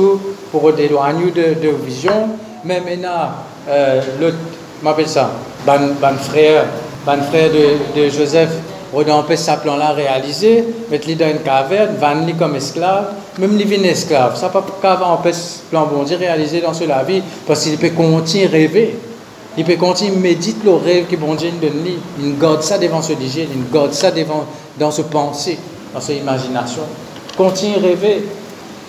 pour d'éloigner de, de vision, maintenant, euh, l'autre, m'appelle ça, ban, ban frère, ban frère de, de Joseph, empêche sa plan là réalisé, mettre lui dans une caverne, vendre lui comme esclave, même lui vient esclave. Ça pas empêcher plan bon Dieu réalisé dans ce la vie, parce qu'il peut continuer à rêver. Il peut continuer à méditer le rêve que bon Dieu donne. Il garde ça devant ce digène, il garde ça devant, dans ce pensée, dans son imagination. Continue à rêver.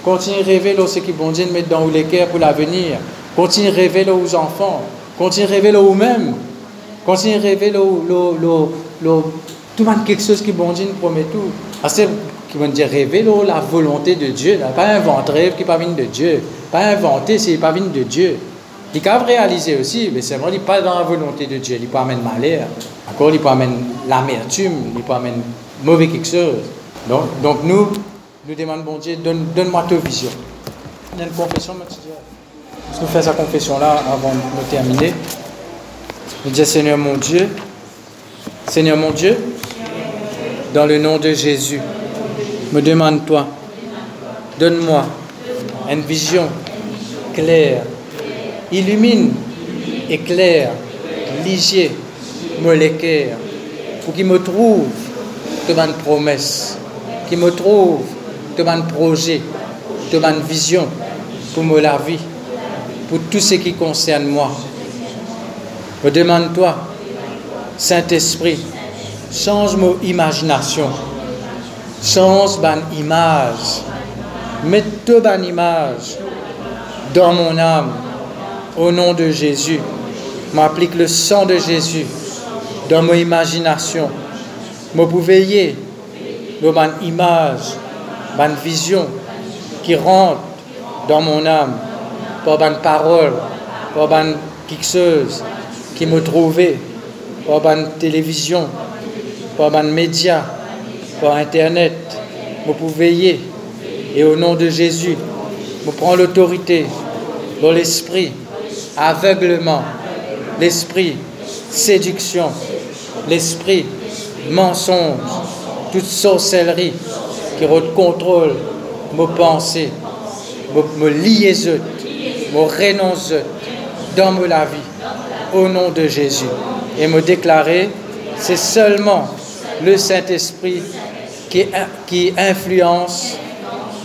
Continue à rêver là, ce que bon Dieu met dans les cœurs pour l'avenir. Continue à rêver aux enfants. Continue à rêver là vous-même. Continue à rêver tout le monde quelque chose qui bon Dieu nous promet tout. C'est qui vont dire rêver la volonté de Dieu. Pas inventer rêve qui pas venu de Dieu. Pas inventer, c'est pas venu de Dieu. Il peut réaliser aussi, mais c'est vrai, il pas dans la volonté de Dieu. Il peut amener malheur. Encore, il peut amener l'amertume, il peut amener mauvais quelque chose. Donc, donc nous, nous demandons, bon Dieu, donne, donne-moi ta vision. Il y a une confession, monsieur Je nous fais sa confession-là avant de terminer? Nous disons, Seigneur mon Dieu, Seigneur mon Dieu, dans le nom de Jésus, me demande-toi, donne-moi une vision claire illumine, éclaire, ligier, molécaire, pour qu'il me trouve de promesse, qu'il me trouve de projet, de vision pour me la vie, pour tout ce qui concerne moi. Me demande-toi, Saint-Esprit, change mon imagination, change mon image, mets toute bonne image dans mon âme, au nom de Jésus. M'applique le sang de Jésus dans mon imagination. Me veiller dans ma image, ma vision qui rentre dans mon âme, par ma parole, par ma quelque qui me trouvait, par ma télévision, par ma média, par Internet. Me veiller et au nom de Jésus, me prends l'autorité dans l'esprit aveuglement, l'esprit séduction, l'esprit mensonge, toute sorcellerie qui contrôle mes pensées, me liaisons, me renonce dans ma vie, au nom de Jésus. Et me déclarer, c'est seulement le Saint-Esprit qui, qui influence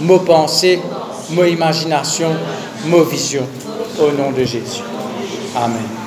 mes pensées, mes imaginations, mes visions au nom de Jésus. Amen.